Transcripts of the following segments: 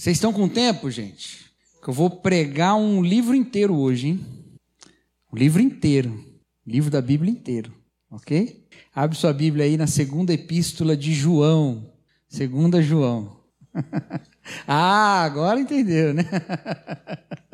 Vocês estão com tempo, gente? Que eu vou pregar um livro inteiro hoje, hein? Um livro inteiro. Livro da Bíblia inteiro, ok? Abre sua Bíblia aí na segunda epístola de João. Segunda João. ah, agora entendeu, né?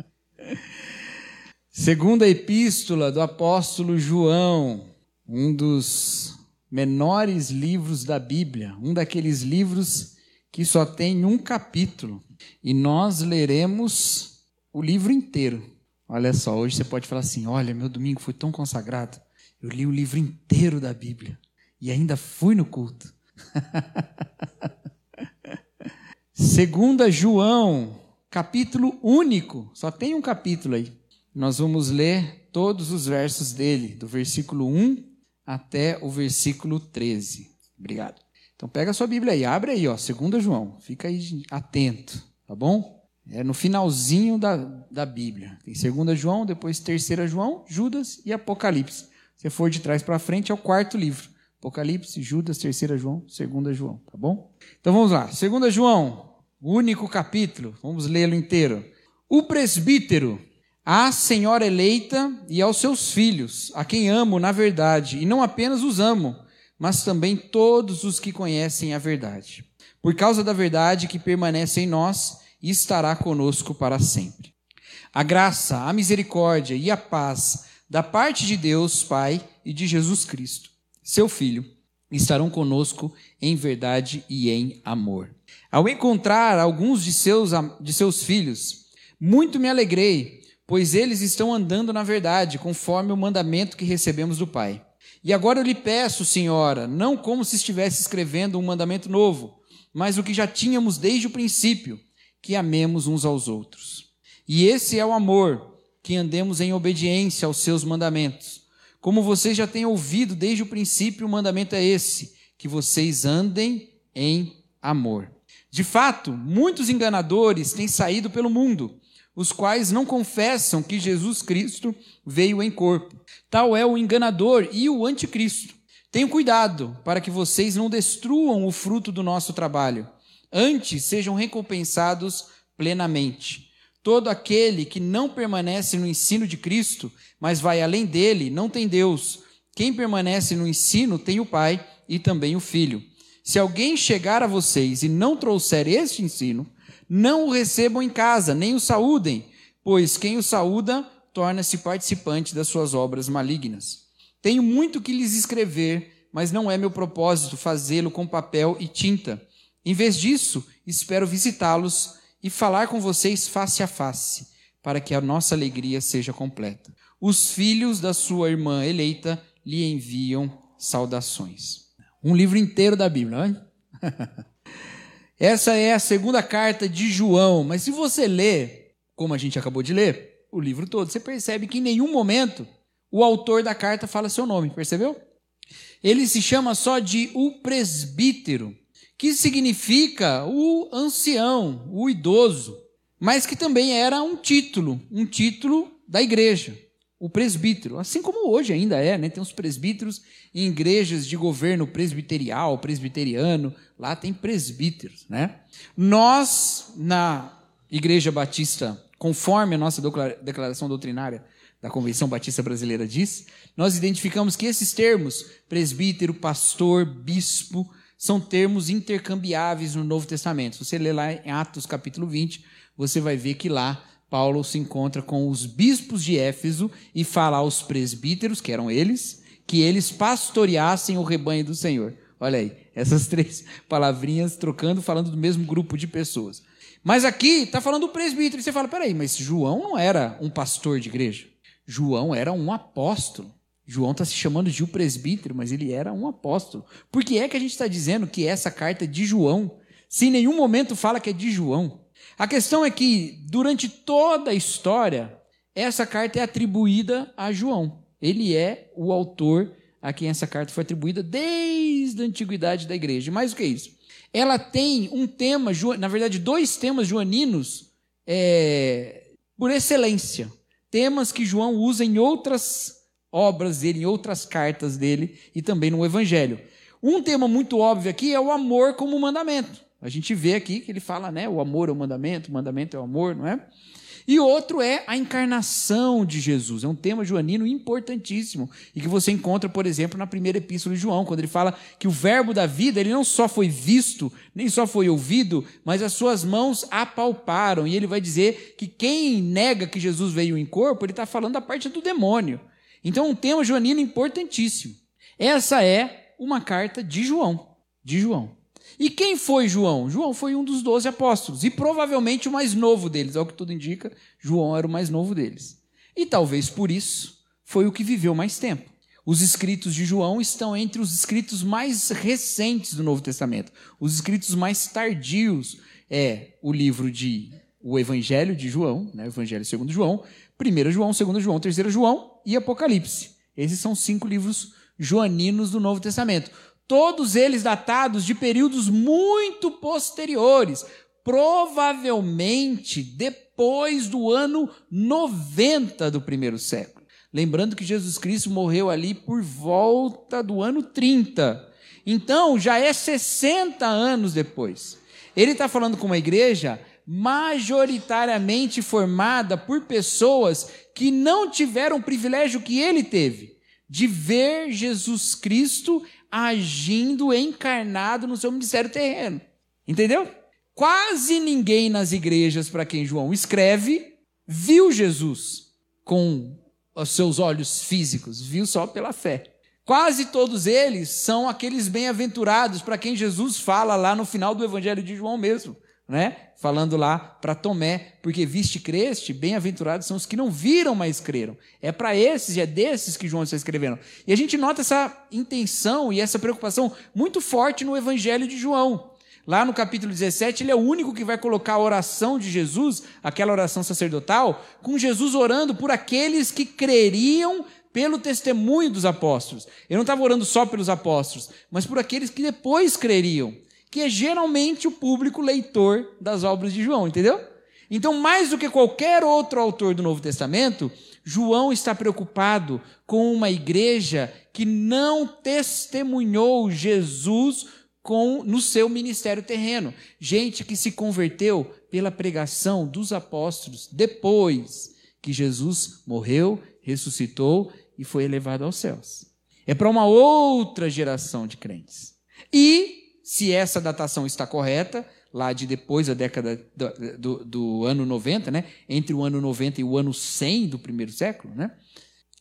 segunda epístola do apóstolo João, um dos menores livros da Bíblia, um daqueles livros que só tem um capítulo. E nós leremos o livro inteiro. Olha só, hoje você pode falar assim: olha, meu domingo foi tão consagrado. Eu li o livro inteiro da Bíblia e ainda fui no culto. Segunda João, capítulo único, só tem um capítulo aí. Nós vamos ler todos os versos dele, do versículo 1 até o versículo 13. Obrigado. Então pega a sua Bíblia aí, abre aí, ó, 2 João. Fica aí atento, tá bom? É no finalzinho da, da Bíblia. Tem 2 João, depois 3 João, Judas e Apocalipse. Se for de trás para frente, é o quarto livro. Apocalipse, Judas, 3 João, 2 João, tá bom? Então vamos lá. 2 João, único capítulo, vamos lê-lo inteiro. O presbítero, a senhora eleita e aos seus filhos, a quem amo na verdade, e não apenas os amo, mas também todos os que conhecem a verdade. Por causa da verdade que permanece em nós e estará conosco para sempre. A graça, a misericórdia e a paz da parte de Deus, Pai, e de Jesus Cristo, seu Filho, estarão conosco em verdade e em amor. Ao encontrar alguns de seus, de seus filhos, muito me alegrei, pois eles estão andando na verdade, conforme o mandamento que recebemos do Pai. E agora eu lhe peço, senhora, não como se estivesse escrevendo um mandamento novo, mas o que já tínhamos desde o princípio, que amemos uns aos outros. E esse é o amor, que andemos em obediência aos seus mandamentos. Como vocês já têm ouvido desde o princípio, o mandamento é esse: que vocês andem em amor. De fato, muitos enganadores têm saído pelo mundo, os quais não confessam que Jesus Cristo veio em corpo. Tal é o enganador e o anticristo. Tenham cuidado para que vocês não destruam o fruto do nosso trabalho, antes sejam recompensados plenamente. Todo aquele que não permanece no ensino de Cristo, mas vai além dele, não tem Deus. Quem permanece no ensino tem o Pai e também o Filho. Se alguém chegar a vocês e não trouxer este ensino, não o recebam em casa, nem o saúdem, pois quem o saúda torna-se participante das suas obras malignas. Tenho muito que lhes escrever, mas não é meu propósito fazê-lo com papel e tinta. Em vez disso, espero visitá-los e falar com vocês face a face, para que a nossa alegria seja completa. Os filhos da sua irmã eleita lhe enviam saudações. Um livro inteiro da Bíblia, não é? Essa é a segunda carta de João, mas se você ler, como a gente acabou de ler, o livro todo, você percebe que em nenhum momento o autor da carta fala seu nome, percebeu? Ele se chama só de o presbítero, que significa o ancião, o idoso, mas que também era um título, um título da igreja, o presbítero, assim como hoje ainda é, né? Tem os presbíteros em igrejas de governo presbiterial, presbiteriano, lá tem presbíteros, né? Nós na Igreja Batista conforme a nossa declaração doutrinária da Convenção Batista Brasileira diz, nós identificamos que esses termos, presbítero, pastor, bispo, são termos intercambiáveis no Novo Testamento. Se você ler lá em Atos capítulo 20, você vai ver que lá Paulo se encontra com os bispos de Éfeso e fala aos presbíteros, que eram eles, que eles pastoreassem o rebanho do Senhor. Olha aí, essas três palavrinhas trocando, falando do mesmo grupo de pessoas. Mas aqui está falando do presbítero. E você fala, peraí, mas João não era um pastor de igreja. João era um apóstolo. João está se chamando de um presbítero, mas ele era um apóstolo. Por que é que a gente está dizendo que essa carta é de João, se em nenhum momento fala que é de João? A questão é que, durante toda a história, essa carta é atribuída a João. Ele é o autor a quem essa carta foi atribuída desde a antiguidade da igreja. Mais o que isso? Ela tem um tema, na verdade, dois temas joaninos é, por excelência. Temas que João usa em outras obras dele, em outras cartas dele e também no Evangelho. Um tema muito óbvio aqui é o amor como mandamento. A gente vê aqui que ele fala, né? O amor é o mandamento, o mandamento é o amor, não é? E outro é a encarnação de Jesus. É um tema joanino importantíssimo e que você encontra, por exemplo, na primeira epístola de João, quando ele fala que o verbo da vida, ele não só foi visto, nem só foi ouvido, mas as suas mãos apalparam. E ele vai dizer que quem nega que Jesus veio em corpo, ele está falando da parte do demônio. Então, um tema joanino importantíssimo. Essa é uma carta de João, de João. E quem foi João? João foi um dos doze apóstolos e provavelmente o mais novo deles, ao que tudo indica, João era o mais novo deles. E talvez por isso foi o que viveu mais tempo. Os escritos de João estão entre os escritos mais recentes do Novo Testamento. Os escritos mais tardios é o livro de o Evangelho de João, né, Evangelho segundo João, 1 João, 2 João, 3 João e Apocalipse. Esses são cinco livros joaninos do Novo Testamento todos eles datados de períodos muito posteriores, provavelmente depois do ano 90 do primeiro século. Lembrando que Jesus Cristo morreu ali por volta do ano 30. Então, já é 60 anos depois. Ele está falando com uma igreja majoritariamente formada por pessoas que não tiveram o privilégio que ele teve de ver Jesus Cristo agindo encarnado no seu ministério terreno. Entendeu? Quase ninguém nas igrejas para quem João escreve viu Jesus com os seus olhos físicos, viu só pela fé. Quase todos eles são aqueles bem-aventurados para quem Jesus fala lá no final do Evangelho de João mesmo né? Falando lá para Tomé, porque viste creste, bem-aventurados são os que não viram, mas creram. É para esses e é desses que João está escrevendo. E a gente nota essa intenção e essa preocupação muito forte no Evangelho de João. Lá no capítulo 17, ele é o único que vai colocar a oração de Jesus, aquela oração sacerdotal, com Jesus orando por aqueles que creriam pelo testemunho dos apóstolos. Ele não estava orando só pelos apóstolos, mas por aqueles que depois creriam que é geralmente o público leitor das obras de João, entendeu? Então, mais do que qualquer outro autor do Novo Testamento, João está preocupado com uma igreja que não testemunhou Jesus com, no seu ministério terreno. Gente que se converteu pela pregação dos apóstolos depois que Jesus morreu, ressuscitou e foi elevado aos céus. É para uma outra geração de crentes. E se essa datação está correta, lá de depois da década do, do, do, ano 90, né? entre o ano 90 e o ano 100 do primeiro século, né?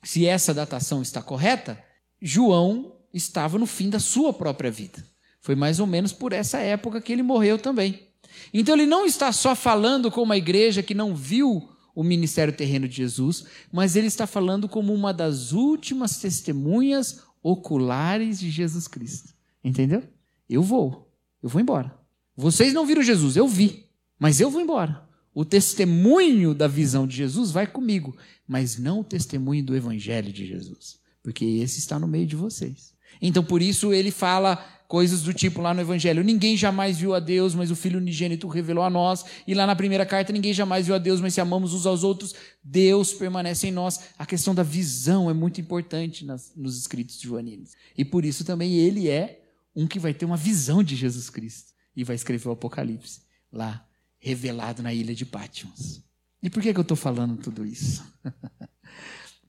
se essa datação está correta, João estava no fim da sua própria vida. Foi mais ou menos por essa época que ele morreu também. Então ele não está só falando com uma igreja que não viu o ministério terreno de Jesus, mas ele está falando como uma das últimas testemunhas oculares de Jesus Cristo. Entendeu? Eu vou, eu vou embora. Vocês não viram Jesus, eu vi, mas eu vou embora. O testemunho da visão de Jesus vai comigo, mas não o testemunho do evangelho de Jesus, porque esse está no meio de vocês. Então por isso ele fala coisas do tipo lá no Evangelho: ninguém jamais viu a Deus, mas o Filho unigênito revelou a nós. E lá na primeira carta: ninguém jamais viu a Deus, mas se amamos uns aos outros, Deus permanece em nós. A questão da visão é muito importante nas, nos escritos de joaninos. E por isso também ele é um que vai ter uma visão de Jesus Cristo e vai escrever o Apocalipse lá, revelado na ilha de Patmos. E por que, que eu estou falando tudo isso?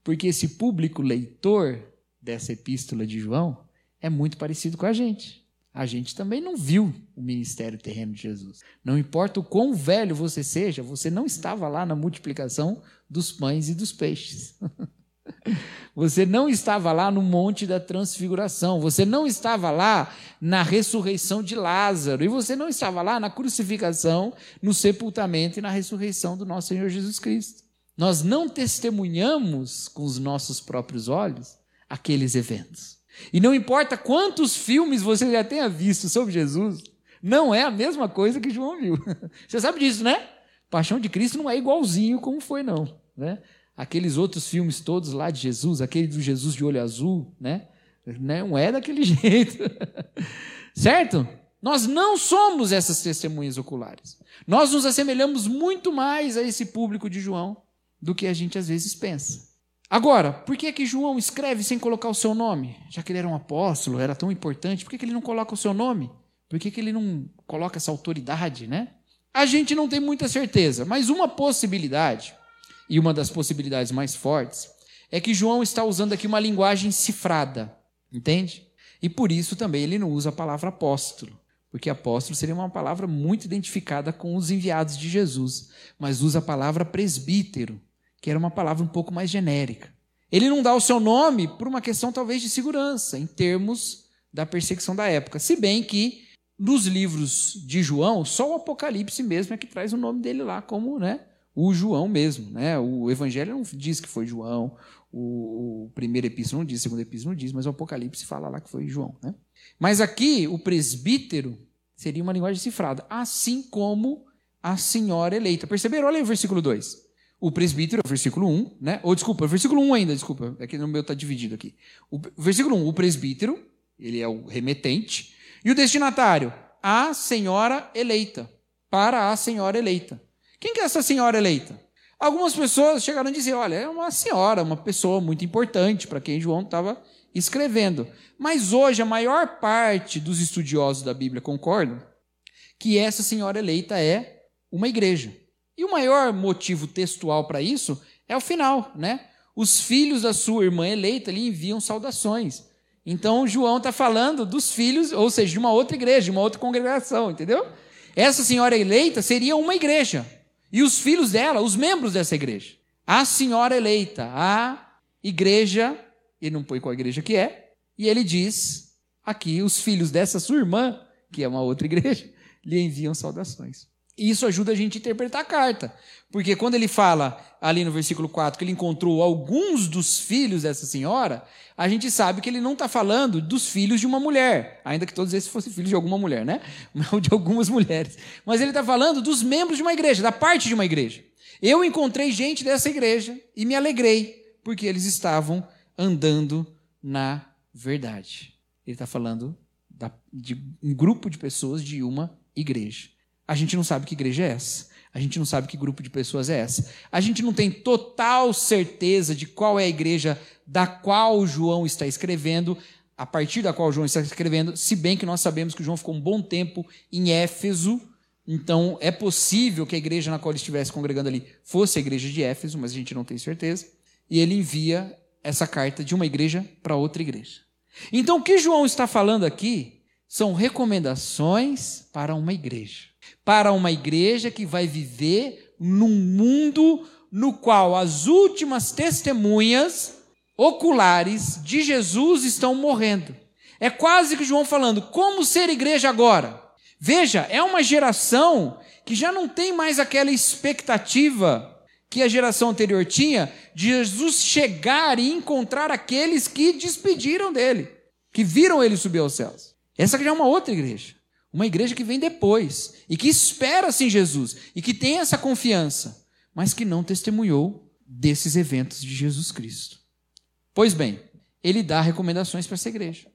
Porque esse público leitor dessa epístola de João é muito parecido com a gente. A gente também não viu o ministério terreno de Jesus. Não importa o quão velho você seja, você não estava lá na multiplicação dos pães e dos peixes. Você não estava lá no Monte da Transfiguração, você não estava lá na ressurreição de Lázaro, e você não estava lá na crucificação, no sepultamento e na ressurreição do nosso Senhor Jesus Cristo. Nós não testemunhamos com os nossos próprios olhos aqueles eventos. E não importa quantos filmes você já tenha visto sobre Jesus, não é a mesma coisa que João viu. Você sabe disso, né? Paixão de Cristo não é igualzinho como foi, não. Né? Aqueles outros filmes todos lá de Jesus, aquele do Jesus de olho azul, né? Não é daquele jeito. certo? Nós não somos essas testemunhas oculares. Nós nos assemelhamos muito mais a esse público de João do que a gente às vezes pensa. Agora, por que, que João escreve sem colocar o seu nome? Já que ele era um apóstolo, era tão importante, por que, que ele não coloca o seu nome? Por que, que ele não coloca essa autoridade, né? A gente não tem muita certeza, mas uma possibilidade, e uma das possibilidades mais fortes, é que João está usando aqui uma linguagem cifrada, entende? E por isso também ele não usa a palavra apóstolo, porque apóstolo seria uma palavra muito identificada com os enviados de Jesus, mas usa a palavra presbítero, que era uma palavra um pouco mais genérica. Ele não dá o seu nome por uma questão talvez de segurança, em termos da perseguição da época, se bem que nos livros de João, só o Apocalipse mesmo é que traz o nome dele lá como, né, o João mesmo, né? O Evangelho não diz que foi João, o, primeiro epístolo não diz, o segundo epístolo não diz, mas o Apocalipse fala lá que foi João, né? Mas aqui o presbítero seria uma linguagem cifrada, assim como a senhora eleita. Perceberam? Olha aí o versículo 2. O presbítero, o versículo 1, né? Ou desculpa, versículo 1 ainda, desculpa, é que no meu está dividido aqui. O versículo 1, o presbítero, ele é o remetente, e o destinatário, a senhora eleita, para a senhora eleita. Quem que é essa senhora eleita? Algumas pessoas chegaram a dizer: olha, é uma senhora, uma pessoa muito importante para quem João estava escrevendo. Mas hoje a maior parte dos estudiosos da Bíblia concordam que essa senhora eleita é uma igreja. E o maior motivo textual para isso é o final, né? Os filhos da sua irmã eleita lhe enviam saudações. Então João está falando dos filhos, ou seja, de uma outra igreja, de uma outra congregação, entendeu? Essa senhora eleita seria uma igreja. E os filhos dela, os membros dessa igreja. A senhora eleita, a igreja, ele não põe qual igreja que é, e ele diz aqui: os filhos dessa sua irmã, que é uma outra igreja, lhe enviam saudações. Isso ajuda a gente a interpretar a carta. Porque quando ele fala ali no versículo 4 que ele encontrou alguns dos filhos dessa senhora, a gente sabe que ele não está falando dos filhos de uma mulher, ainda que todos esses fossem filhos de alguma mulher, né? Ou de algumas mulheres. Mas ele está falando dos membros de uma igreja, da parte de uma igreja. Eu encontrei gente dessa igreja e me alegrei, porque eles estavam andando na verdade. Ele está falando de um grupo de pessoas de uma igreja. A gente não sabe que igreja é essa. A gente não sabe que grupo de pessoas é essa. A gente não tem total certeza de qual é a igreja da qual João está escrevendo, a partir da qual João está escrevendo, se bem que nós sabemos que João ficou um bom tempo em Éfeso, então é possível que a igreja na qual ele estivesse congregando ali fosse a igreja de Éfeso, mas a gente não tem certeza. E ele envia essa carta de uma igreja para outra igreja. Então o que João está falando aqui são recomendações para uma igreja para uma igreja que vai viver num mundo no qual as últimas testemunhas oculares de Jesus estão morrendo. É quase que João falando, como ser igreja agora? Veja, é uma geração que já não tem mais aquela expectativa que a geração anterior tinha de Jesus chegar e encontrar aqueles que despediram dele, que viram ele subir aos céus. Essa já é uma outra igreja. Uma igreja que vem depois e que espera sim Jesus e que tem essa confiança, mas que não testemunhou desses eventos de Jesus Cristo. Pois bem, ele dá recomendações para essa igreja.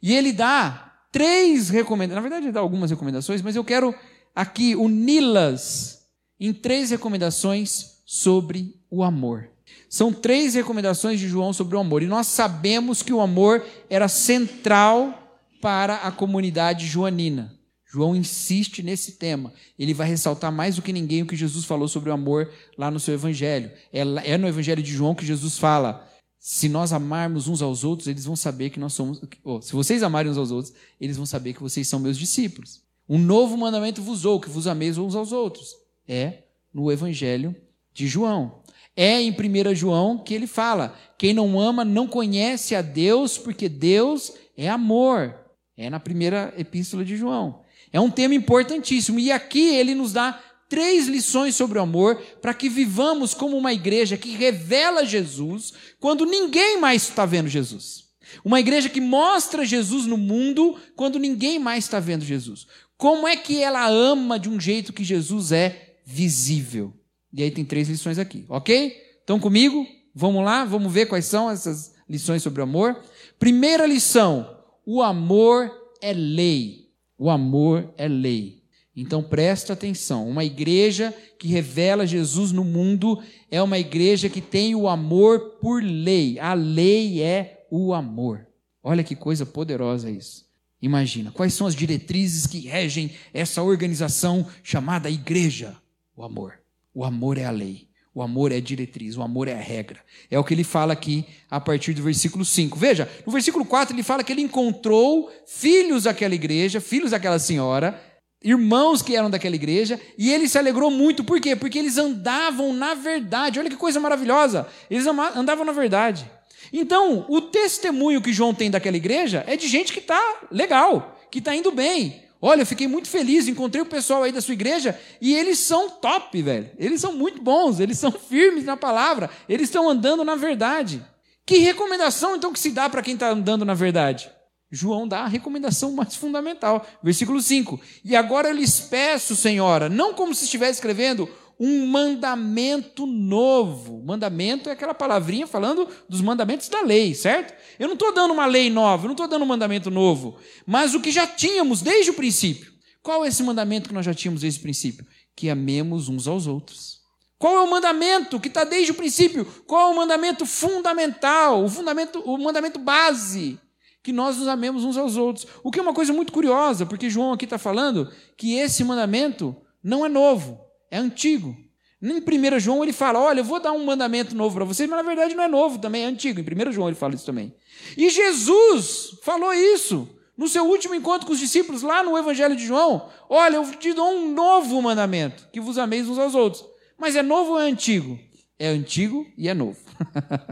E ele dá três recomendações, na verdade, ele dá algumas recomendações, mas eu quero aqui uni-las em três recomendações sobre o amor. São três recomendações de João sobre o amor, e nós sabemos que o amor era central para a comunidade joanina. João insiste nesse tema. Ele vai ressaltar mais do que ninguém o que Jesus falou sobre o amor lá no seu evangelho. É, é no evangelho de João que Jesus fala: se nós amarmos uns aos outros, eles vão saber que nós somos. Oh, se vocês amarem uns aos outros, eles vão saber que vocês são meus discípulos. Um novo mandamento vos dou, que vos ameis uns aos outros. É no evangelho de João. É em 1 João que ele fala: quem não ama não conhece a Deus, porque Deus é amor. É na primeira epístola de João. É um tema importantíssimo. E aqui ele nos dá três lições sobre o amor para que vivamos como uma igreja que revela Jesus quando ninguém mais está vendo Jesus. Uma igreja que mostra Jesus no mundo quando ninguém mais está vendo Jesus. Como é que ela ama de um jeito que Jesus é visível? E aí tem três lições aqui, ok? Estão comigo? Vamos lá, vamos ver quais são essas lições sobre o amor. Primeira lição: o amor é lei. O amor é lei. Então presta atenção: uma igreja que revela Jesus no mundo é uma igreja que tem o amor por lei. A lei é o amor. Olha que coisa poderosa isso. Imagina, quais são as diretrizes que regem essa organização chamada igreja? O amor. O amor é a lei. O amor é diretriz, o amor é a regra. É o que ele fala aqui a partir do versículo 5. Veja, no versículo 4 ele fala que ele encontrou filhos daquela igreja, filhos daquela senhora, irmãos que eram daquela igreja, e ele se alegrou muito. Por quê? Porque eles andavam na verdade. Olha que coisa maravilhosa. Eles andavam na verdade. Então, o testemunho que João tem daquela igreja é de gente que está legal, que está indo bem. Olha, eu fiquei muito feliz, encontrei o pessoal aí da sua igreja e eles são top, velho. Eles são muito bons, eles são firmes na palavra, eles estão andando na verdade. Que recomendação então que se dá para quem está andando na verdade? João dá a recomendação mais fundamental, versículo 5. E agora eu lhes peço, senhora, não como se estivesse escrevendo um mandamento novo. Mandamento é aquela palavrinha falando dos mandamentos da lei, certo? Eu não estou dando uma lei nova, eu não estou dando um mandamento novo, mas o que já tínhamos desde o princípio. Qual é esse mandamento que nós já tínhamos desde o princípio? Que amemos uns aos outros. Qual é o mandamento que está desde o princípio? Qual é o mandamento fundamental, o fundamento, o mandamento base? Que nós nos amemos uns aos outros. O que é uma coisa muito curiosa, porque João aqui está falando que esse mandamento não é novo. É antigo. Em 1 João ele fala: Olha, eu vou dar um mandamento novo para vocês, mas na verdade não é novo, também é antigo. Em 1 João ele fala isso também. E Jesus falou isso no seu último encontro com os discípulos, lá no Evangelho de João: Olha, eu te dou um novo mandamento, que vos ameis uns aos outros. Mas é novo ou é antigo? É antigo e é novo.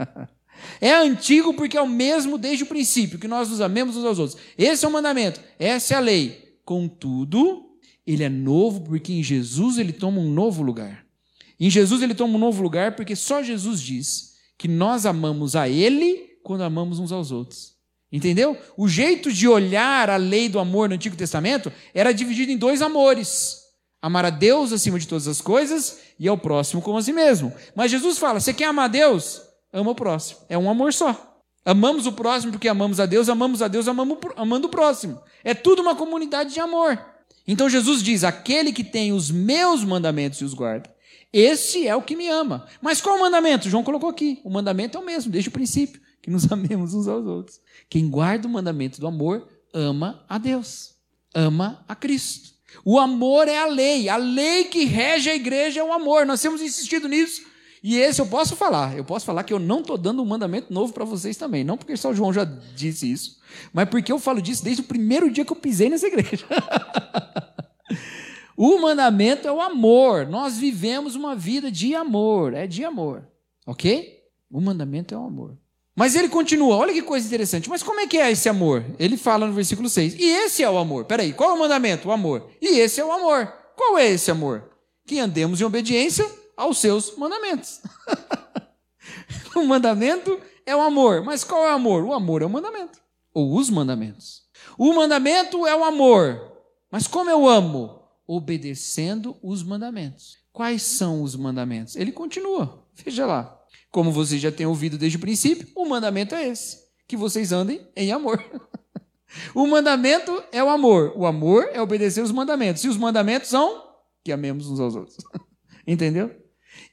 é antigo porque é o mesmo desde o princípio, que nós nos amemos uns aos outros. Esse é o mandamento, essa é a lei. Contudo, ele é novo porque em Jesus ele toma um novo lugar. Em Jesus ele toma um novo lugar porque só Jesus diz que nós amamos a ele quando amamos uns aos outros. Entendeu? O jeito de olhar a lei do amor no Antigo Testamento era dividido em dois amores: amar a Deus acima de todas as coisas e ao próximo como a si mesmo. Mas Jesus fala: você quer amar a Deus? Ama o próximo. É um amor só. Amamos o próximo porque amamos a Deus, amamos a Deus amamos, amando o próximo. É tudo uma comunidade de amor. Então Jesus diz: aquele que tem os meus mandamentos e os guarda, esse é o que me ama. Mas qual o mandamento? João colocou aqui: o mandamento é o mesmo, desde o princípio, que nos amemos uns aos outros. Quem guarda o mandamento do amor ama a Deus, ama a Cristo. O amor é a lei, a lei que rege a igreja é o amor. Nós temos insistido nisso. E esse eu posso falar, eu posso falar que eu não estou dando um mandamento novo para vocês também. Não porque só o João já disse isso, mas porque eu falo disso desde o primeiro dia que eu pisei nessa igreja. o mandamento é o amor. Nós vivemos uma vida de amor, é de amor. Ok? O mandamento é o amor. Mas ele continua, olha que coisa interessante. Mas como é que é esse amor? Ele fala no versículo 6. E esse é o amor. Peraí, qual é o mandamento? O amor. E esse é o amor. Qual é esse amor? Que andemos em obediência aos seus mandamentos. o mandamento é o amor. Mas qual é o amor? O amor é o mandamento ou os mandamentos. O mandamento é o amor. Mas como eu amo? Obedecendo os mandamentos. Quais são os mandamentos? Ele continua. Veja lá. Como vocês já têm ouvido desde o princípio, o mandamento é esse: que vocês andem em amor. o mandamento é o amor. O amor é obedecer os mandamentos. E os mandamentos são que amemos uns aos outros. Entendeu?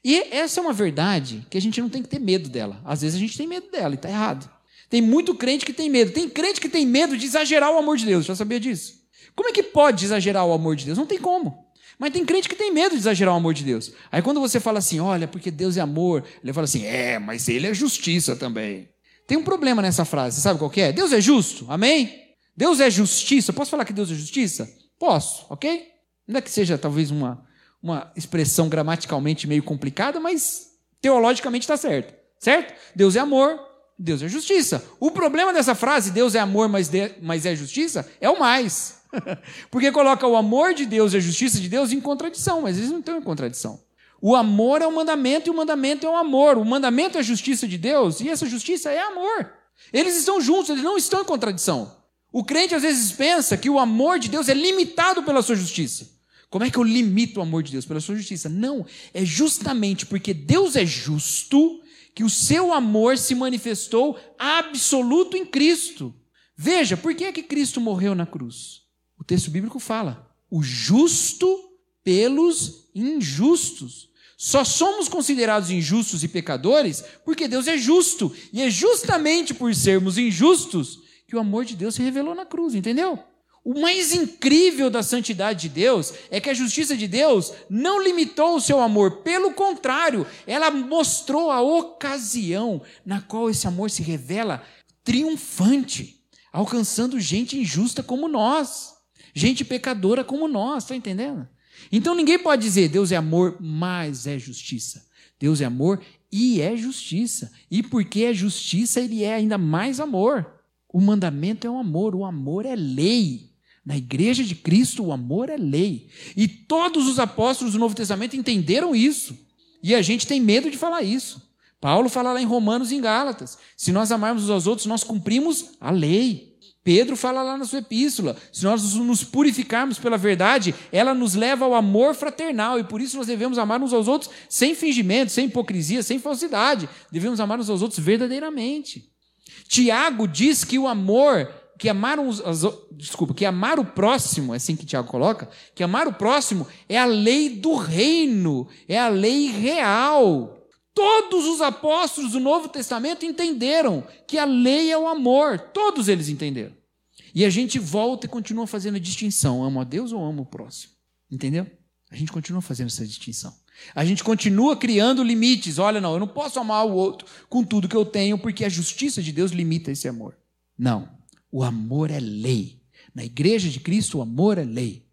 E essa é uma verdade que a gente não tem que ter medo dela. Às vezes a gente tem medo dela e está errado. Tem muito crente que tem medo. Tem crente que tem medo de exagerar o amor de Deus. Já sabia disso? Como é que pode exagerar o amor de Deus? Não tem como. Mas tem crente que tem medo de exagerar o amor de Deus. Aí quando você fala assim, olha, porque Deus é amor, ele fala assim, é, mas ele é justiça também. Tem um problema nessa frase, sabe qual é? Deus é justo, amém? Deus é justiça. Posso falar que Deus é justiça? Posso, ok? Não é que seja talvez uma, uma expressão gramaticalmente meio complicada, mas teologicamente está certo. Certo? Deus é amor, Deus é justiça. O problema dessa frase, Deus é amor, mas, de, mas é justiça, é o mais. Porque coloca o amor de Deus e a justiça de Deus em contradição, mas eles não estão em contradição. O amor é o mandamento e o mandamento é o amor. O mandamento é a justiça de Deus e essa justiça é amor. Eles estão juntos, eles não estão em contradição. O crente às vezes pensa que o amor de Deus é limitado pela sua justiça. Como é que eu limito o amor de Deus? Pela sua justiça. Não, é justamente porque Deus é justo que o seu amor se manifestou absoluto em Cristo. Veja, por que é que Cristo morreu na cruz? O texto bíblico fala: o justo pelos injustos. Só somos considerados injustos e pecadores porque Deus é justo. E é justamente por sermos injustos que o amor de Deus se revelou na cruz, entendeu? O mais incrível da santidade de Deus é que a justiça de Deus não limitou o seu amor, pelo contrário, ela mostrou a ocasião na qual esse amor se revela triunfante, alcançando gente injusta como nós, gente pecadora como nós, está entendendo? Então ninguém pode dizer Deus é amor, mas é justiça. Deus é amor e é justiça. E porque é justiça, ele é ainda mais amor. O mandamento é o amor, o amor é lei. Na igreja de Cristo, o amor é lei. E todos os apóstolos do Novo Testamento entenderam isso. E a gente tem medo de falar isso. Paulo fala lá em Romanos e em Gálatas: se nós amarmos uns aos outros, nós cumprimos a lei. Pedro fala lá na sua epístola: se nós nos purificarmos pela verdade, ela nos leva ao amor fraternal, e por isso nós devemos amar uns aos outros sem fingimento, sem hipocrisia, sem falsidade. Devemos amar uns aos outros verdadeiramente. Tiago diz que o amor que amar uns, desculpa, que amar o próximo, é assim que Tiago coloca, que amar o próximo é a lei do reino, é a lei real. Todos os apóstolos do Novo Testamento entenderam que a lei é o amor, todos eles entenderam. E a gente volta e continua fazendo a distinção: amo a Deus ou amo o próximo? Entendeu? A gente continua fazendo essa distinção. A gente continua criando limites. Olha, não, eu não posso amar o outro com tudo que eu tenho, porque a justiça de Deus limita esse amor. Não. O amor é lei. Na igreja de Cristo, o amor é lei.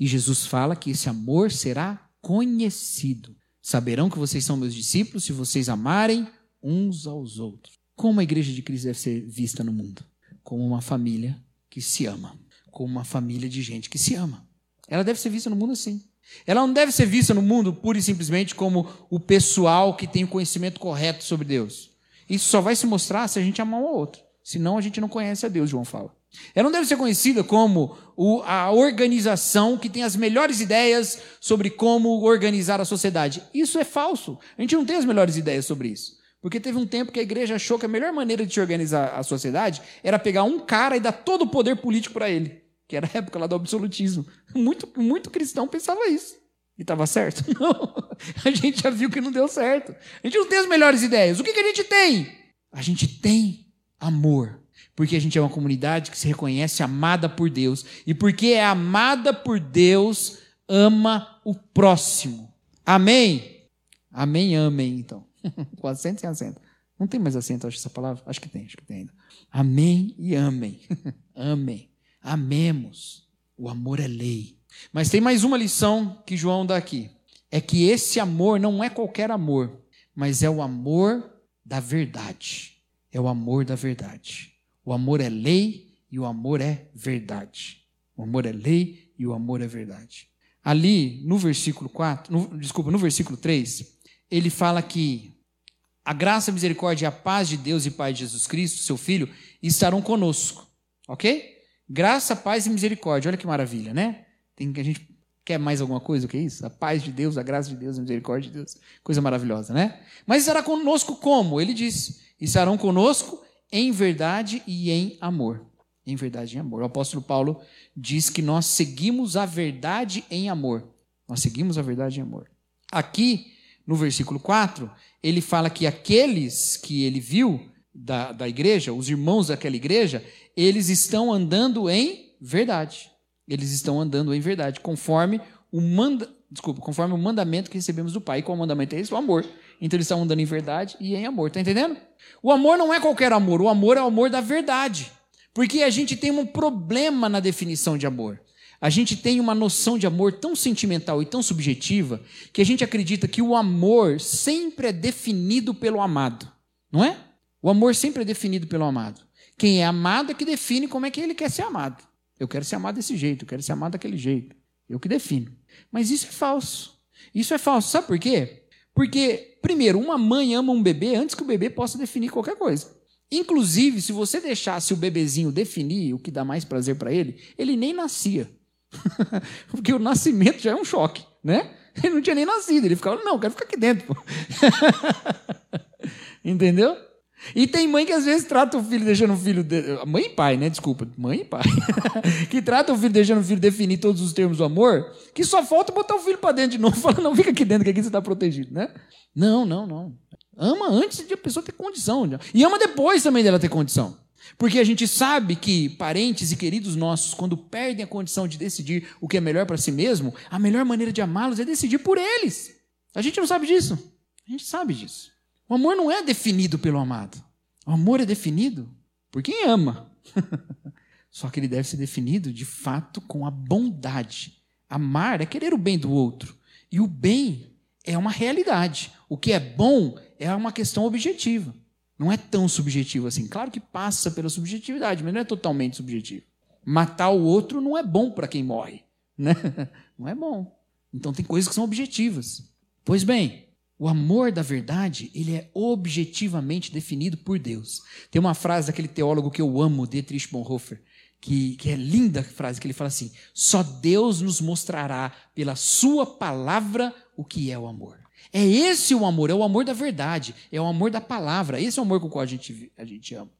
E Jesus fala que esse amor será conhecido. Saberão que vocês são meus discípulos se vocês amarem uns aos outros. Como a igreja de Cristo deve ser vista no mundo? Como uma família que se ama. Como uma família de gente que se ama. Ela deve ser vista no mundo assim. Ela não deve ser vista no mundo pura e simplesmente como o pessoal que tem o conhecimento correto sobre Deus. Isso só vai se mostrar se a gente amar um ao outro. Senão a gente não conhece a Deus, João fala. Ela não deve ser conhecida como a organização que tem as melhores ideias sobre como organizar a sociedade. Isso é falso. A gente não tem as melhores ideias sobre isso. Porque teve um tempo que a igreja achou que a melhor maneira de se organizar a sociedade era pegar um cara e dar todo o poder político para ele. Que era a época lá do absolutismo. Muito, muito cristão pensava isso. E estava certo? Não. A gente já viu que não deu certo. A gente não tem as melhores ideias. O que, que a gente tem? A gente tem amor. Porque a gente é uma comunidade que se reconhece amada por Deus. E porque é amada por Deus, ama o próximo. Amém? Amém, amém, então. Com acento sem acento. Não tem mais acento, acho, essa palavra? Acho que tem, acho que tem ainda. Amém e amém. amém. Amemos. O amor é lei. Mas tem mais uma lição que João dá aqui. É que esse amor não é qualquer amor, mas é o amor da verdade é o amor da verdade. O amor é lei e o amor é verdade. O amor é lei e o amor é verdade. Ali, no versículo 4, no, desculpa, no versículo 3, ele fala que a graça, a misericórdia e a paz de Deus e Pai de Jesus Cristo, seu Filho, estarão conosco. Ok? Graça, paz e misericórdia. Olha que maravilha, né? Tem a gente quer mais alguma coisa do que isso? A paz de Deus, a graça de Deus, a misericórdia de Deus. Coisa maravilhosa, né? Mas estará conosco como? Ele diz: estarão conosco em verdade e em amor. Em verdade e em amor. O apóstolo Paulo diz que nós seguimos a verdade em amor. Nós seguimos a verdade em amor. Aqui, no versículo 4, ele fala que aqueles que ele viu da, da igreja, os irmãos daquela igreja, eles estão andando em verdade. Eles estão andando em verdade, conforme o manda, desculpa, conforme o mandamento que recebemos do Pai. E qual mandamento é esse? O amor. Então eles estão andando em verdade e em amor. Está entendendo? O amor não é qualquer amor. O amor é o amor da verdade. Porque a gente tem um problema na definição de amor. A gente tem uma noção de amor tão sentimental e tão subjetiva que a gente acredita que o amor sempre é definido pelo amado. Não é? O amor sempre é definido pelo amado. Quem é amado é que define como é que ele quer ser amado. Eu quero ser amado desse jeito, eu quero ser amado daquele jeito. Eu que defino. Mas isso é falso. Isso é falso. Sabe por quê? Porque, primeiro, uma mãe ama um bebê antes que o bebê possa definir qualquer coisa. Inclusive, se você deixasse o bebezinho definir o que dá mais prazer para ele, ele nem nascia. Porque o nascimento já é um choque, né? Ele não tinha nem nascido, ele ficava, não, quero ficar aqui dentro. Entendeu? E tem mãe que às vezes trata o filho deixando o filho. De... Mãe e pai, né? Desculpa. Mãe e pai. que trata o filho deixando o filho definir todos os termos do amor, que só falta botar o filho para dentro de novo falar, não, fica aqui dentro, que aqui você está protegido, né? Não, não, não. Ama antes de a pessoa ter condição. E ama depois também dela ter condição. Porque a gente sabe que parentes e queridos nossos, quando perdem a condição de decidir o que é melhor para si mesmo, a melhor maneira de amá-los é decidir por eles. A gente não sabe disso. A gente sabe disso. O amor não é definido pelo amado. O amor é definido por quem ama. Só que ele deve ser definido de fato com a bondade. Amar é querer o bem do outro. E o bem é uma realidade. O que é bom é uma questão objetiva. Não é tão subjetivo assim. Claro que passa pela subjetividade, mas não é totalmente subjetivo. Matar o outro não é bom para quem morre. Né? Não é bom. Então tem coisas que são objetivas. Pois bem, o amor da verdade, ele é objetivamente definido por Deus. Tem uma frase daquele teólogo que eu amo, Dietrich Bonhoeffer, que, que é linda a frase, que ele fala assim: só Deus nos mostrará pela sua palavra o que é o amor. É esse o amor, é o amor da verdade, é o amor da palavra, esse é o amor com o qual a gente, a gente ama.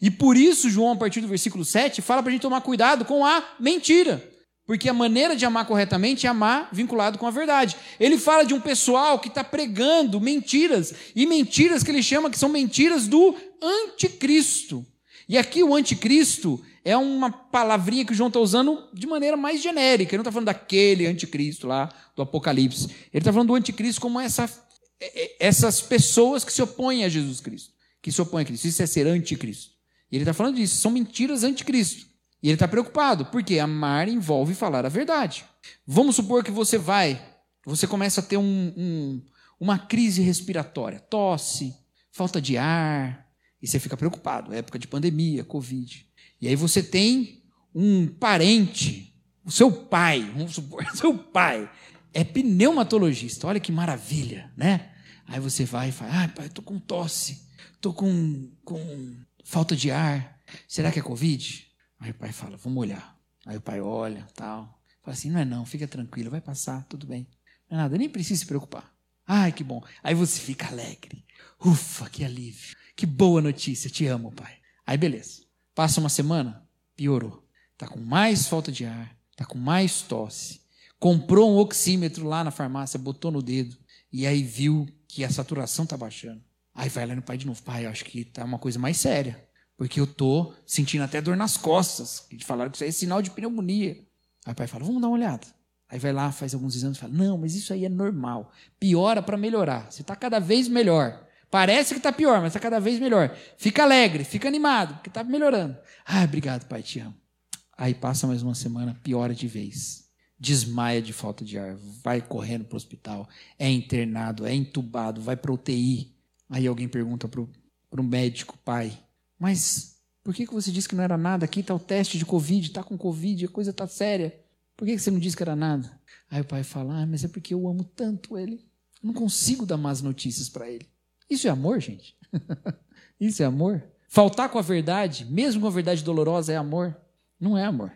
E por isso, João, a partir do versículo 7, fala para a gente tomar cuidado com a mentira. Porque a maneira de amar corretamente é amar vinculado com a verdade. Ele fala de um pessoal que está pregando mentiras, e mentiras que ele chama que são mentiras do anticristo. E aqui o anticristo é uma palavrinha que o João está usando de maneira mais genérica. Ele não está falando daquele anticristo lá do Apocalipse. Ele está falando do anticristo como essa, é, é, essas pessoas que se opõem a Jesus Cristo, que se opõem a Cristo. Isso é ser anticristo. E ele está falando disso, são mentiras anticristo. E ele está preocupado, porque amar envolve falar a verdade. Vamos supor que você vai, você começa a ter um, um, uma crise respiratória, tosse, falta de ar, e você fica preocupado, época de pandemia, Covid. E aí você tem um parente, o seu pai, vamos supor, seu pai, é pneumatologista. Olha que maravilha, né? Aí você vai e fala: ah, pai, estou com tosse, estou com, com falta de ar. Será que é Covid? Aí o pai fala: vamos olhar. Aí o pai olha, tal. Fala assim: não é não, fica tranquilo, vai passar, tudo bem. Não é nada, nem precisa se preocupar. Ai, que bom. Aí você fica alegre. Ufa, que alívio. Que boa notícia, te amo, pai. Aí beleza. Passa uma semana, piorou. Está com mais falta de ar, está com mais tosse. Comprou um oxímetro lá na farmácia, botou no dedo e aí viu que a saturação está baixando. Aí vai lá no pai de novo, pai, eu acho que está uma coisa mais séria, porque eu tô sentindo até dor nas costas. E falaram que isso aí é sinal de pneumonia. Aí o pai fala, vamos dar uma olhada. Aí vai lá, faz alguns exames e fala, não, mas isso aí é normal. Piora para melhorar. Você está cada vez melhor. Parece que está pior, mas está cada vez melhor. Fica alegre, fica animado, porque está melhorando. Ah, obrigado, pai, te amo. Aí passa mais uma semana, piora de vez. Desmaia de falta de ar, vai correndo para o hospital, é internado, é entubado, vai para UTI. Aí alguém pergunta para o médico, pai, mas por que, que você disse que não era nada? Aqui está o teste de Covid, está com Covid, a coisa está séria. Por que, que você não disse que era nada? Aí o pai fala, ah, mas é porque eu amo tanto ele. Eu não consigo dar más notícias para ele. Isso é amor, gente? Isso é amor? Faltar com a verdade, mesmo com a verdade dolorosa, é amor? Não é amor.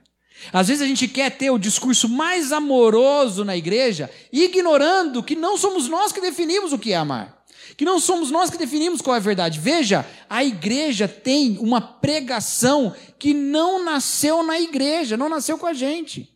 Às vezes a gente quer ter o discurso mais amoroso na igreja, ignorando que não somos nós que definimos o que é amar. Que não somos nós que definimos qual é a verdade. Veja, a igreja tem uma pregação que não nasceu na igreja, não nasceu com a gente.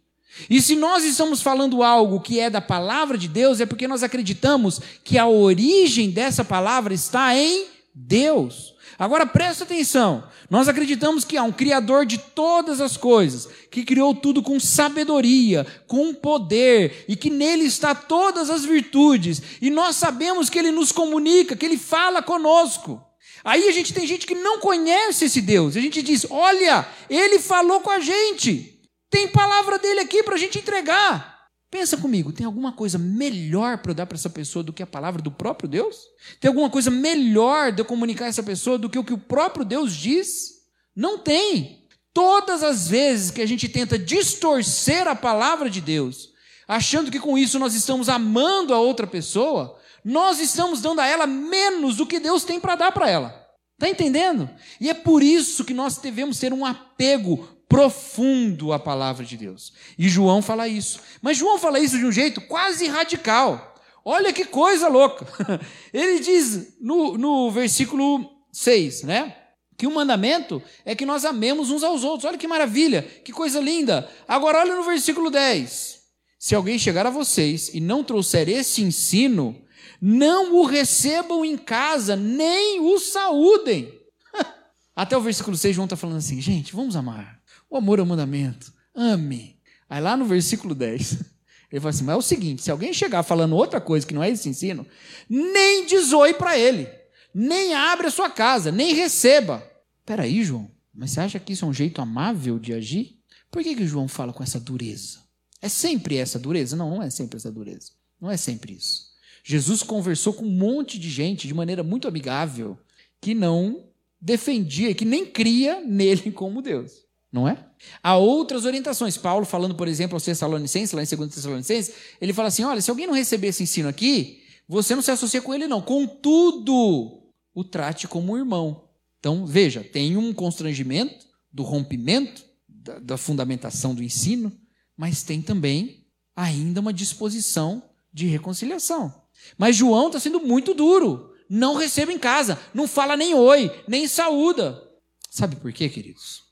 E se nós estamos falando algo que é da palavra de Deus, é porque nós acreditamos que a origem dessa palavra está em Deus. Agora presta atenção. Nós acreditamos que há um Criador de todas as coisas, que criou tudo com sabedoria, com poder, e que nele está todas as virtudes. E nós sabemos que ele nos comunica, que ele fala conosco. Aí a gente tem gente que não conhece esse Deus. A gente diz: olha, ele falou com a gente. Tem palavra dele aqui para a gente entregar. Pensa comigo, tem alguma coisa melhor para eu dar para essa pessoa do que a palavra do próprio Deus? Tem alguma coisa melhor de eu comunicar a essa pessoa do que o que o próprio Deus diz? Não tem. Todas as vezes que a gente tenta distorcer a palavra de Deus, achando que com isso nós estamos amando a outra pessoa, nós estamos dando a ela menos do que Deus tem para dar para ela. Está entendendo? E é por isso que nós devemos ter um apego profundo a palavra de Deus. E João fala isso. Mas João fala isso de um jeito quase radical. Olha que coisa louca. Ele diz no, no versículo 6, né? Que o mandamento é que nós amemos uns aos outros. Olha que maravilha, que coisa linda. Agora, olha no versículo 10. Se alguém chegar a vocês e não trouxer esse ensino, não o recebam em casa, nem o saúdem. Até o versículo 6, João está falando assim: gente, vamos amar. O amor é o mandamento. Ame. Aí lá no versículo 10, ele fala assim: mas é o seguinte: se alguém chegar falando outra coisa que não é esse ensino, nem desoe para ele, nem abre a sua casa, nem receba. Peraí, João, mas você acha que isso é um jeito amável de agir? Por que, que João fala com essa dureza? É sempre essa dureza? Não, não é sempre essa dureza. Não é sempre isso. Jesus conversou com um monte de gente de maneira muito amigável que não defendia, que nem cria nele como Deus. Não é? Há outras orientações. Paulo, falando, por exemplo, aos Tessalonicenses, lá em 2 Tessalonicenses, ele fala assim: olha, se alguém não receber esse ensino aqui, você não se associa com ele, não. Contudo, o trate como um irmão. Então, veja, tem um constrangimento do rompimento, da, da fundamentação do ensino, mas tem também ainda uma disposição de reconciliação. Mas João está sendo muito duro. Não receba em casa, não fala nem oi, nem saúda. Sabe por quê, queridos?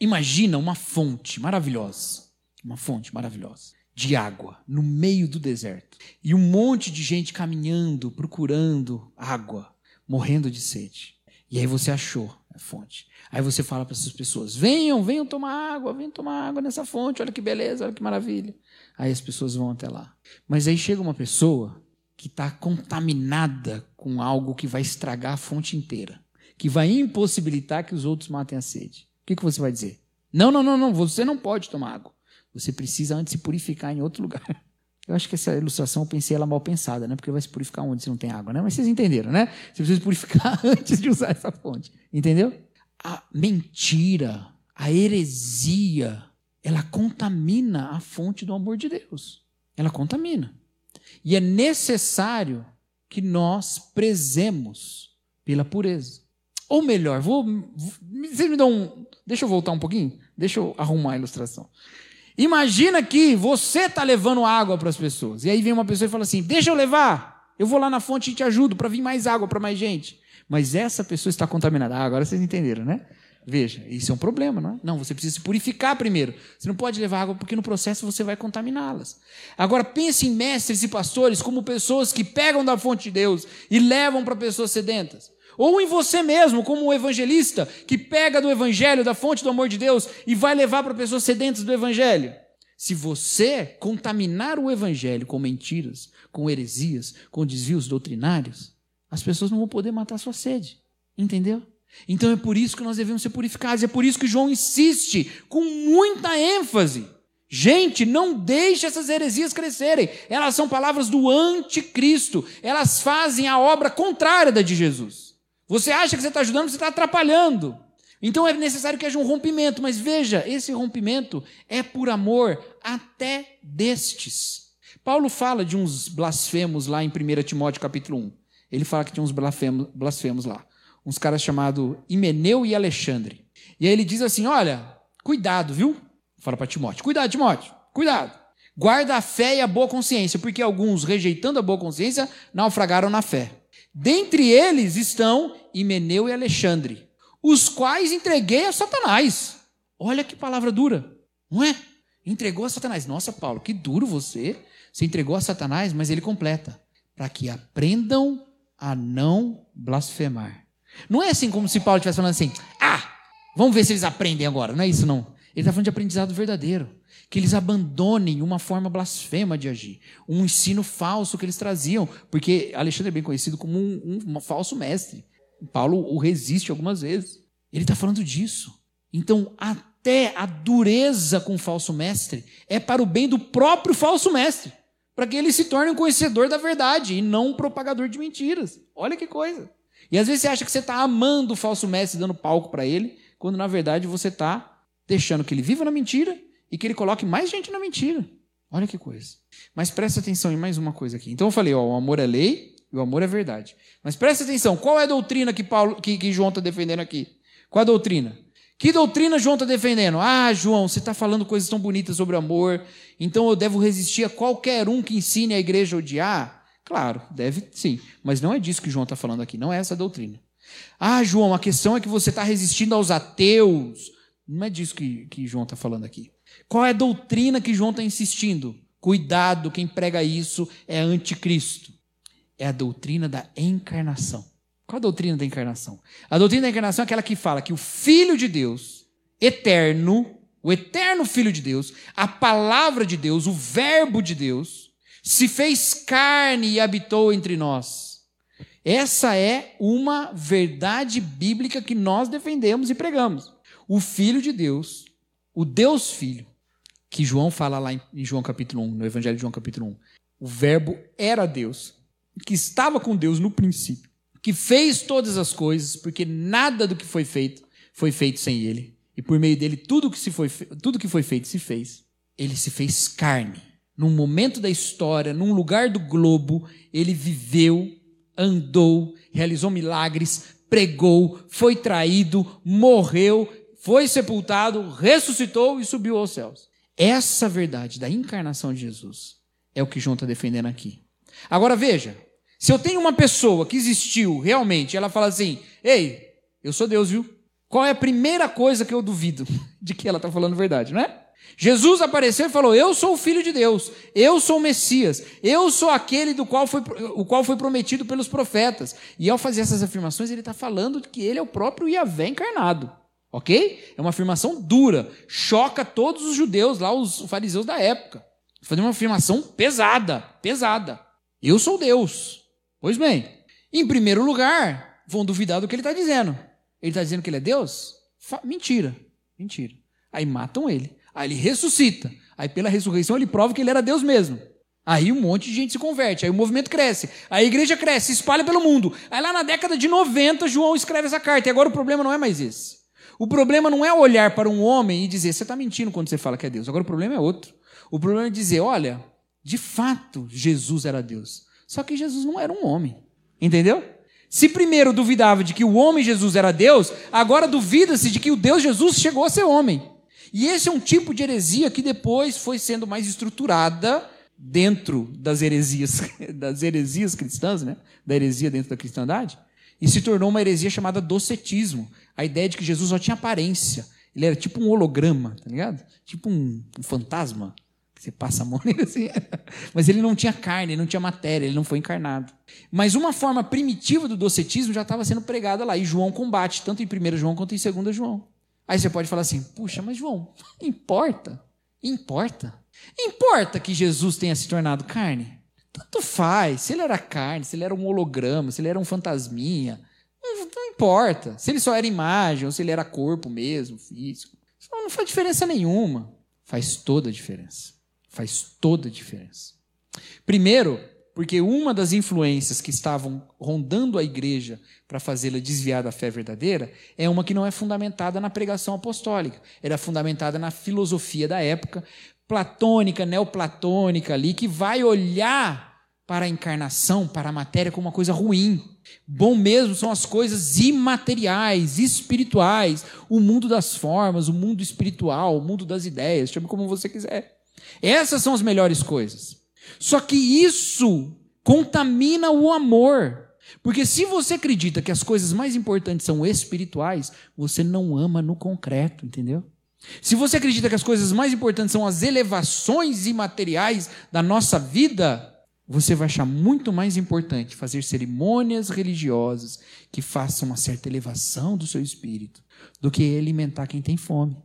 Imagina uma fonte maravilhosa, uma fonte maravilhosa de água no meio do deserto e um monte de gente caminhando, procurando água, morrendo de sede. E aí você achou a fonte. Aí você fala para essas pessoas: venham, venham tomar água, venham tomar água nessa fonte, olha que beleza, olha que maravilha. Aí as pessoas vão até lá. Mas aí chega uma pessoa que está contaminada com algo que vai estragar a fonte inteira, que vai impossibilitar que os outros matem a sede. O que, que você vai dizer? Não, não, não, não, você não pode tomar água. Você precisa antes se purificar em outro lugar. Eu acho que essa ilustração eu pensei ela mal pensada, né? Porque vai se purificar onde se não tem água, né? Mas vocês entenderam, né? Você precisa purificar antes de usar essa fonte. Entendeu? A mentira, a heresia, ela contamina a fonte do amor de Deus. Ela contamina. E é necessário que nós prezemos pela pureza. Ou melhor, vou, vocês me dão um, deixa eu voltar um pouquinho, deixa eu arrumar a ilustração. Imagina que você está levando água para as pessoas. E aí vem uma pessoa e fala assim: Deixa eu levar. Eu vou lá na fonte e te ajudo para vir mais água para mais gente. Mas essa pessoa está contaminada. Ah, agora vocês entenderam, né? Veja, isso é um problema, não é? Não, você precisa se purificar primeiro. Você não pode levar água porque no processo você vai contaminá-las. Agora pense em mestres e pastores como pessoas que pegam da fonte de Deus e levam para pessoas sedentas. Ou em você mesmo, como um evangelista que pega do evangelho, da fonte do amor de Deus e vai levar para pessoas sedentas do evangelho. Se você contaminar o evangelho com mentiras, com heresias, com desvios doutrinários, as pessoas não vão poder matar sua sede. Entendeu? Então é por isso que nós devemos ser purificados, é por isso que João insiste com muita ênfase. Gente, não deixe essas heresias crescerem. Elas são palavras do anticristo. Elas fazem a obra contrária da de Jesus. Você acha que você está ajudando, você está atrapalhando. Então é necessário que haja um rompimento, mas veja, esse rompimento é por amor até destes. Paulo fala de uns blasfemos lá em 1 Timóteo capítulo 1. Ele fala que tinha uns blasfemos, lá. Uns caras chamados Himeneu e Alexandre. E aí ele diz assim: olha, cuidado, viu? Fala para Timóteo: cuidado, Timóteo, cuidado. Guarda a fé e a boa consciência, porque alguns, rejeitando a boa consciência, naufragaram na fé. Dentre eles estão Himeneu e Alexandre, os quais entreguei a Satanás. Olha que palavra dura, não é? Entregou a Satanás. Nossa, Paulo, que duro você. Você entregou a Satanás, mas ele completa. Para que aprendam a não blasfemar. Não é assim como se Paulo estivesse falando assim: ah, vamos ver se eles aprendem agora. Não é isso, não. Ele está falando de aprendizado verdadeiro que eles abandonem uma forma blasfema de agir, um ensino falso que eles traziam, porque Alexandre é bem conhecido como um, um, um falso mestre. Paulo o resiste algumas vezes. Ele está falando disso. Então, até a dureza com o falso mestre é para o bem do próprio falso mestre, para que ele se torne um conhecedor da verdade e não um propagador de mentiras. Olha que coisa. E às vezes você acha que você está amando o falso mestre, dando palco para ele, quando na verdade você está deixando que ele viva na mentira e que ele coloque mais gente na mentira. Olha que coisa. Mas presta atenção em mais uma coisa aqui. Então eu falei, ó, o amor é lei e o amor é verdade. Mas presta atenção, qual é a doutrina que, Paulo, que, que João está defendendo aqui? Qual a doutrina? Que doutrina João está defendendo? Ah, João, você está falando coisas tão bonitas sobre amor, então eu devo resistir a qualquer um que ensine a igreja a odiar? Claro, deve sim. Mas não é disso que João está falando aqui, não é essa a doutrina. Ah, João, a questão é que você está resistindo aos ateus. Não é disso que, que João está falando aqui. Qual é a doutrina que João está insistindo? Cuidado, quem prega isso é anticristo. É a doutrina da encarnação. Qual a doutrina da encarnação? A doutrina da encarnação é aquela que fala que o Filho de Deus, eterno, o eterno Filho de Deus, a palavra de Deus, o Verbo de Deus, se fez carne e habitou entre nós. Essa é uma verdade bíblica que nós defendemos e pregamos. O Filho de Deus, o Deus Filho, que João fala lá em João capítulo 1, no Evangelho de João capítulo 1. O Verbo era Deus, que estava com Deus no princípio que fez todas as coisas, porque nada do que foi feito foi feito sem ele. E por meio dele tudo que se foi tudo que foi feito se fez. Ele se fez carne. Num momento da história, num lugar do globo, ele viveu, andou, realizou milagres, pregou, foi traído, morreu, foi sepultado, ressuscitou e subiu aos céus. Essa verdade da encarnação de Jesus é o que João está defendendo aqui. Agora veja, se eu tenho uma pessoa que existiu realmente, ela fala assim: Ei, eu sou Deus, viu? Qual é a primeira coisa que eu duvido de que ela está falando verdade, não é? Jesus apareceu e falou: Eu sou o Filho de Deus, eu sou o Messias, eu sou aquele do qual foi, o qual foi prometido pelos profetas. E ao fazer essas afirmações, ele está falando que ele é o próprio Yahvé encarnado. Ok? É uma afirmação dura, choca todos os judeus lá, os fariseus da época. Foi uma afirmação pesada, pesada. Eu sou Deus. Pois bem, em primeiro lugar, vão duvidar do que ele está dizendo. Ele está dizendo que ele é Deus? Fa mentira, mentira. Aí matam ele. Aí ele ressuscita. Aí pela ressurreição ele prova que ele era Deus mesmo. Aí um monte de gente se converte, aí o movimento cresce, aí a igreja cresce, se espalha pelo mundo. Aí lá na década de 90, João escreve essa carta, e agora o problema não é mais esse. O problema não é olhar para um homem e dizer, você está mentindo quando você fala que é Deus. Agora o problema é outro. O problema é dizer, olha, de fato Jesus era Deus. Só que Jesus não era um homem. Entendeu? Se primeiro duvidava de que o homem Jesus era Deus, agora duvida-se de que o Deus Jesus chegou a ser homem. E esse é um tipo de heresia que depois foi sendo mais estruturada dentro das heresias, das heresias cristãs, né? Da heresia dentro da cristandade, e se tornou uma heresia chamada docetismo. A ideia de que Jesus só tinha aparência. Ele era tipo um holograma, tá ligado? Tipo um, um fantasma. Você passa a mão nele assim. Mas ele não tinha carne, ele não tinha matéria, ele não foi encarnado. Mas uma forma primitiva do docetismo já estava sendo pregada lá. E João combate, tanto em 1 João quanto em 2 João. Aí você pode falar assim: puxa, mas João, importa? Importa? Importa que Jesus tenha se tornado carne? Tanto faz. Se ele era carne, se ele era um holograma, se ele era um fantasminha. Não, importa. Se ele só era imagem, ou se ele era corpo mesmo, físico. Não faz diferença nenhuma. Faz toda a diferença. Faz toda a diferença. Primeiro, porque uma das influências que estavam rondando a igreja para fazê-la desviar da fé verdadeira é uma que não é fundamentada na pregação apostólica, era fundamentada na filosofia da época, platônica, neoplatônica ali, que vai olhar para a encarnação, para a matéria como uma coisa ruim. Bom mesmo são as coisas imateriais, espirituais, o mundo das formas, o mundo espiritual, o mundo das ideias, chame como você quiser. Essas são as melhores coisas. Só que isso contamina o amor. Porque se você acredita que as coisas mais importantes são espirituais, você não ama no concreto, entendeu? Se você acredita que as coisas mais importantes são as elevações imateriais da nossa vida, você vai achar muito mais importante fazer cerimônias religiosas que façam uma certa elevação do seu espírito do que alimentar quem tem fome.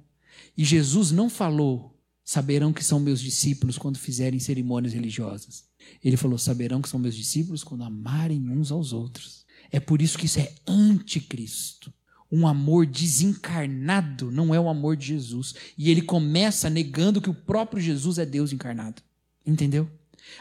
E Jesus não falou Saberão que são meus discípulos quando fizerem cerimônias religiosas. Ele falou: saberão que são meus discípulos quando amarem uns aos outros. É por isso que isso é anticristo. Um amor desencarnado não é o amor de Jesus. E ele começa negando que o próprio Jesus é Deus encarnado. Entendeu?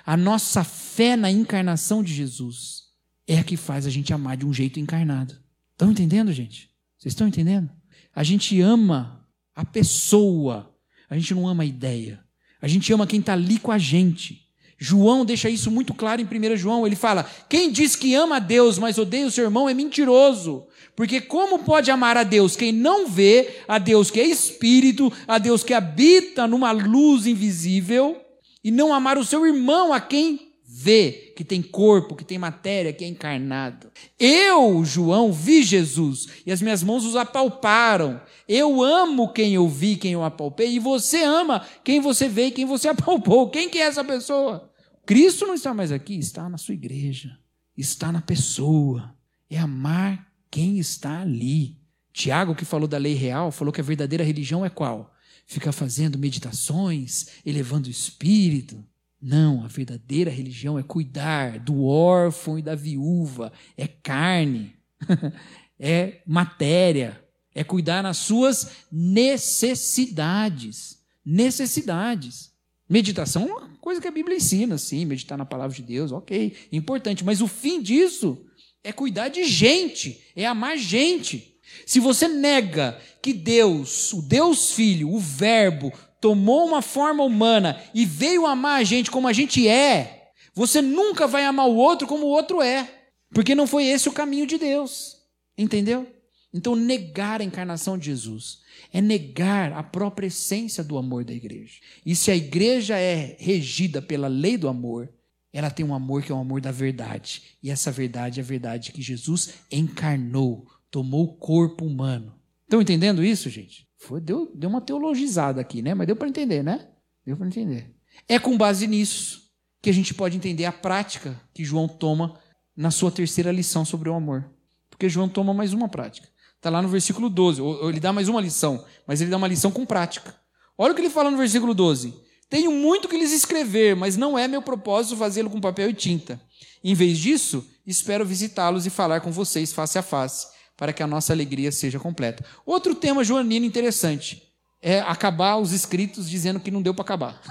A nossa fé na encarnação de Jesus é a que faz a gente amar de um jeito encarnado. Estão entendendo, gente? Vocês estão entendendo? A gente ama a pessoa a gente não ama a ideia. A gente ama quem está ali com a gente. João deixa isso muito claro em 1 João. Ele fala: quem diz que ama a Deus, mas odeia o seu irmão, é mentiroso. Porque como pode amar a Deus quem não vê, a Deus que é espírito, a Deus que habita numa luz invisível, e não amar o seu irmão a quem vê, que tem corpo, que tem matéria, que é encarnado. Eu, João, vi Jesus e as minhas mãos os apalparam. Eu amo quem eu vi, quem eu apalpei, e você ama quem você vê e quem você apalpou. Quem que é essa pessoa? Cristo não está mais aqui, está na sua igreja, está na pessoa. é amar quem está ali. Tiago, que falou da lei real, falou que a verdadeira religião é qual? Ficar fazendo meditações, elevando o espírito. Não, a verdadeira religião é cuidar do órfão e da viúva, é carne, é matéria, é cuidar nas suas necessidades. Necessidades. Meditação é uma coisa que a Bíblia ensina, sim, meditar na palavra de Deus, ok, importante, mas o fim disso é cuidar de gente, é amar gente. Se você nega que Deus, o Deus Filho, o Verbo, tomou uma forma humana e veio amar a gente como a gente é, você nunca vai amar o outro como o outro é, porque não foi esse o caminho de Deus. Entendeu? Então, negar a encarnação de Jesus é negar a própria essência do amor da igreja. E se a igreja é regida pela lei do amor, ela tem um amor que é o um amor da verdade. E essa verdade é a verdade que Jesus encarnou, tomou o corpo humano. Estão entendendo isso, gente? Foi, deu, deu uma teologizada aqui, né? Mas deu para entender, né? Deu para entender. É com base nisso que a gente pode entender a prática que João toma na sua terceira lição sobre o amor. Porque João toma mais uma prática. Está lá no versículo 12. Ou, ele dá mais uma lição, mas ele dá uma lição com prática. Olha o que ele fala no versículo 12. Tenho muito que lhes escrever, mas não é meu propósito fazê-lo com papel e tinta. Em vez disso, espero visitá-los e falar com vocês face a face, para que a nossa alegria seja completa. Outro tema joanino interessante é acabar os escritos dizendo que não deu para acabar.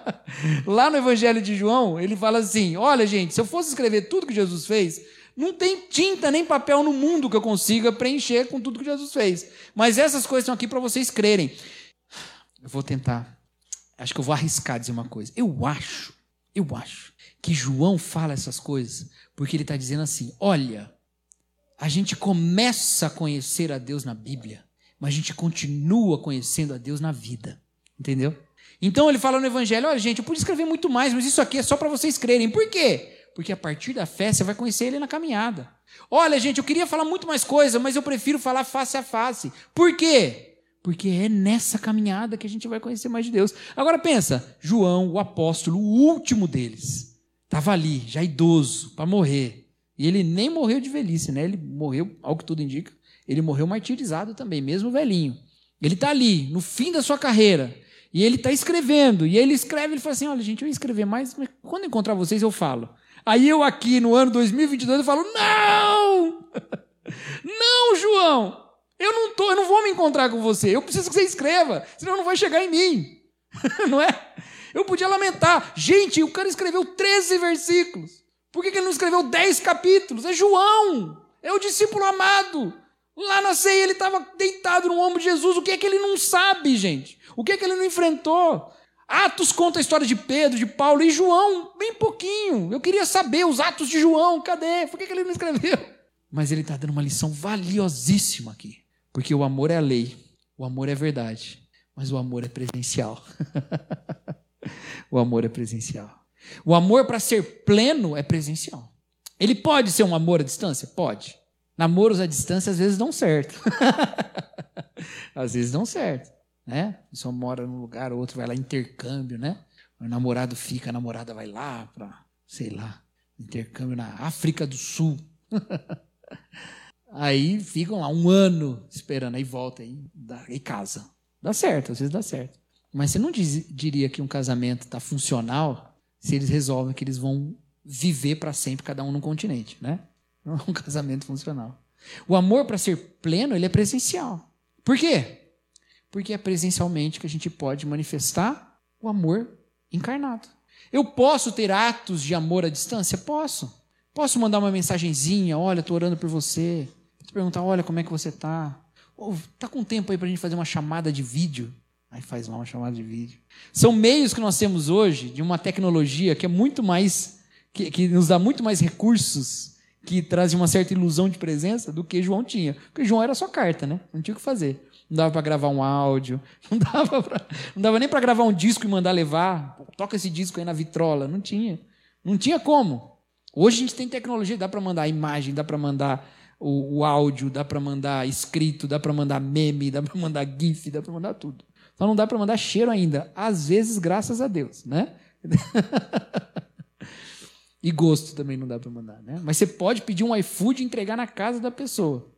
Lá no Evangelho de João, ele fala assim: Olha, gente, se eu fosse escrever tudo que Jesus fez, não tem tinta nem papel no mundo que eu consiga preencher com tudo que Jesus fez. Mas essas coisas estão aqui para vocês crerem. Eu vou tentar. Acho que eu vou arriscar dizer uma coisa. Eu acho, eu acho que João fala essas coisas porque ele está dizendo assim: olha, a gente começa a conhecer a Deus na Bíblia, mas a gente continua conhecendo a Deus na vida. Entendeu? Então ele fala no Evangelho: olha, gente, eu pude escrever muito mais, mas isso aqui é só para vocês crerem. Por quê? Porque a partir da fé você vai conhecer ele na caminhada. Olha, gente, eu queria falar muito mais coisa, mas eu prefiro falar face a face. Por quê? Porque é nessa caminhada que a gente vai conhecer mais de Deus. Agora pensa, João, o apóstolo, o último deles, estava ali, já idoso, para morrer. E ele nem morreu de velhice, né? Ele morreu, ao que tudo indica, ele morreu martirizado também, mesmo velhinho. Ele está ali, no fim da sua carreira. E ele está escrevendo. E ele escreve, ele fala assim: olha, gente, eu ia escrever mais, mas quando encontrar vocês eu falo. Aí eu aqui no ano 2022 eu falo: "Não! Não, João! Eu não tô, eu não vou me encontrar com você. Eu preciso que você escreva, senão não vai chegar em mim." não é? Eu podia lamentar. Gente, o cara escreveu 13 versículos. Por que, que ele não escreveu 10 capítulos? É João. É o discípulo amado. Lá na ceia ele estava deitado no ombro de Jesus. O que é que ele não sabe, gente? O que é que ele não enfrentou? Atos conta a história de Pedro, de Paulo e João, bem pouquinho. Eu queria saber os Atos de João, cadê? Por que, ele não escreveu? Mas ele está dando uma lição valiosíssima aqui. Porque o amor é a lei, o amor é verdade, mas o amor é presencial. o amor é presencial. O amor, para ser pleno, é presencial. Ele pode ser um amor à distância? Pode. Namoros à distância às vezes dão certo. às vezes dão certo né? Só mora num lugar, o outro vai lá, intercâmbio, né? O namorado fica, a namorada vai lá para, sei lá, intercâmbio na África do Sul. aí ficam lá um ano esperando, aí volta aí, dá, casa. Dá certo, às vezes dá certo. Mas você não diz, diria que um casamento está funcional se eles resolvem que eles vão viver para sempre, cada um num continente, né? Não é um casamento funcional. O amor, para ser pleno, ele é presencial. Por quê? Porque é presencialmente que a gente pode manifestar o amor encarnado. Eu posso ter atos de amor à distância? Posso. Posso mandar uma mensagenzinha, olha, estou orando por você. Te perguntar, olha, como é que você está? Oh, tá com tempo aí para a gente fazer uma chamada de vídeo? Aí faz lá uma chamada de vídeo. São meios que nós temos hoje de uma tecnologia que é muito mais, que, que nos dá muito mais recursos, que trazem uma certa ilusão de presença do que João tinha. Porque João era só carta, né? Não tinha o que fazer não dava para gravar um áudio, não dava, pra, não dava nem para gravar um disco e mandar levar. Toca esse disco aí na vitrola. Não tinha. Não tinha como. Hoje a gente tem tecnologia, dá para mandar imagem, dá para mandar o, o, áudio, dá para mandar escrito, dá para mandar meme, dá para mandar GIF, dá para mandar tudo. Só não dá para mandar cheiro ainda. Às vezes, graças a Deus, né? E gosto também não dá para mandar, né? Mas você pode pedir um iFood e entregar na casa da pessoa.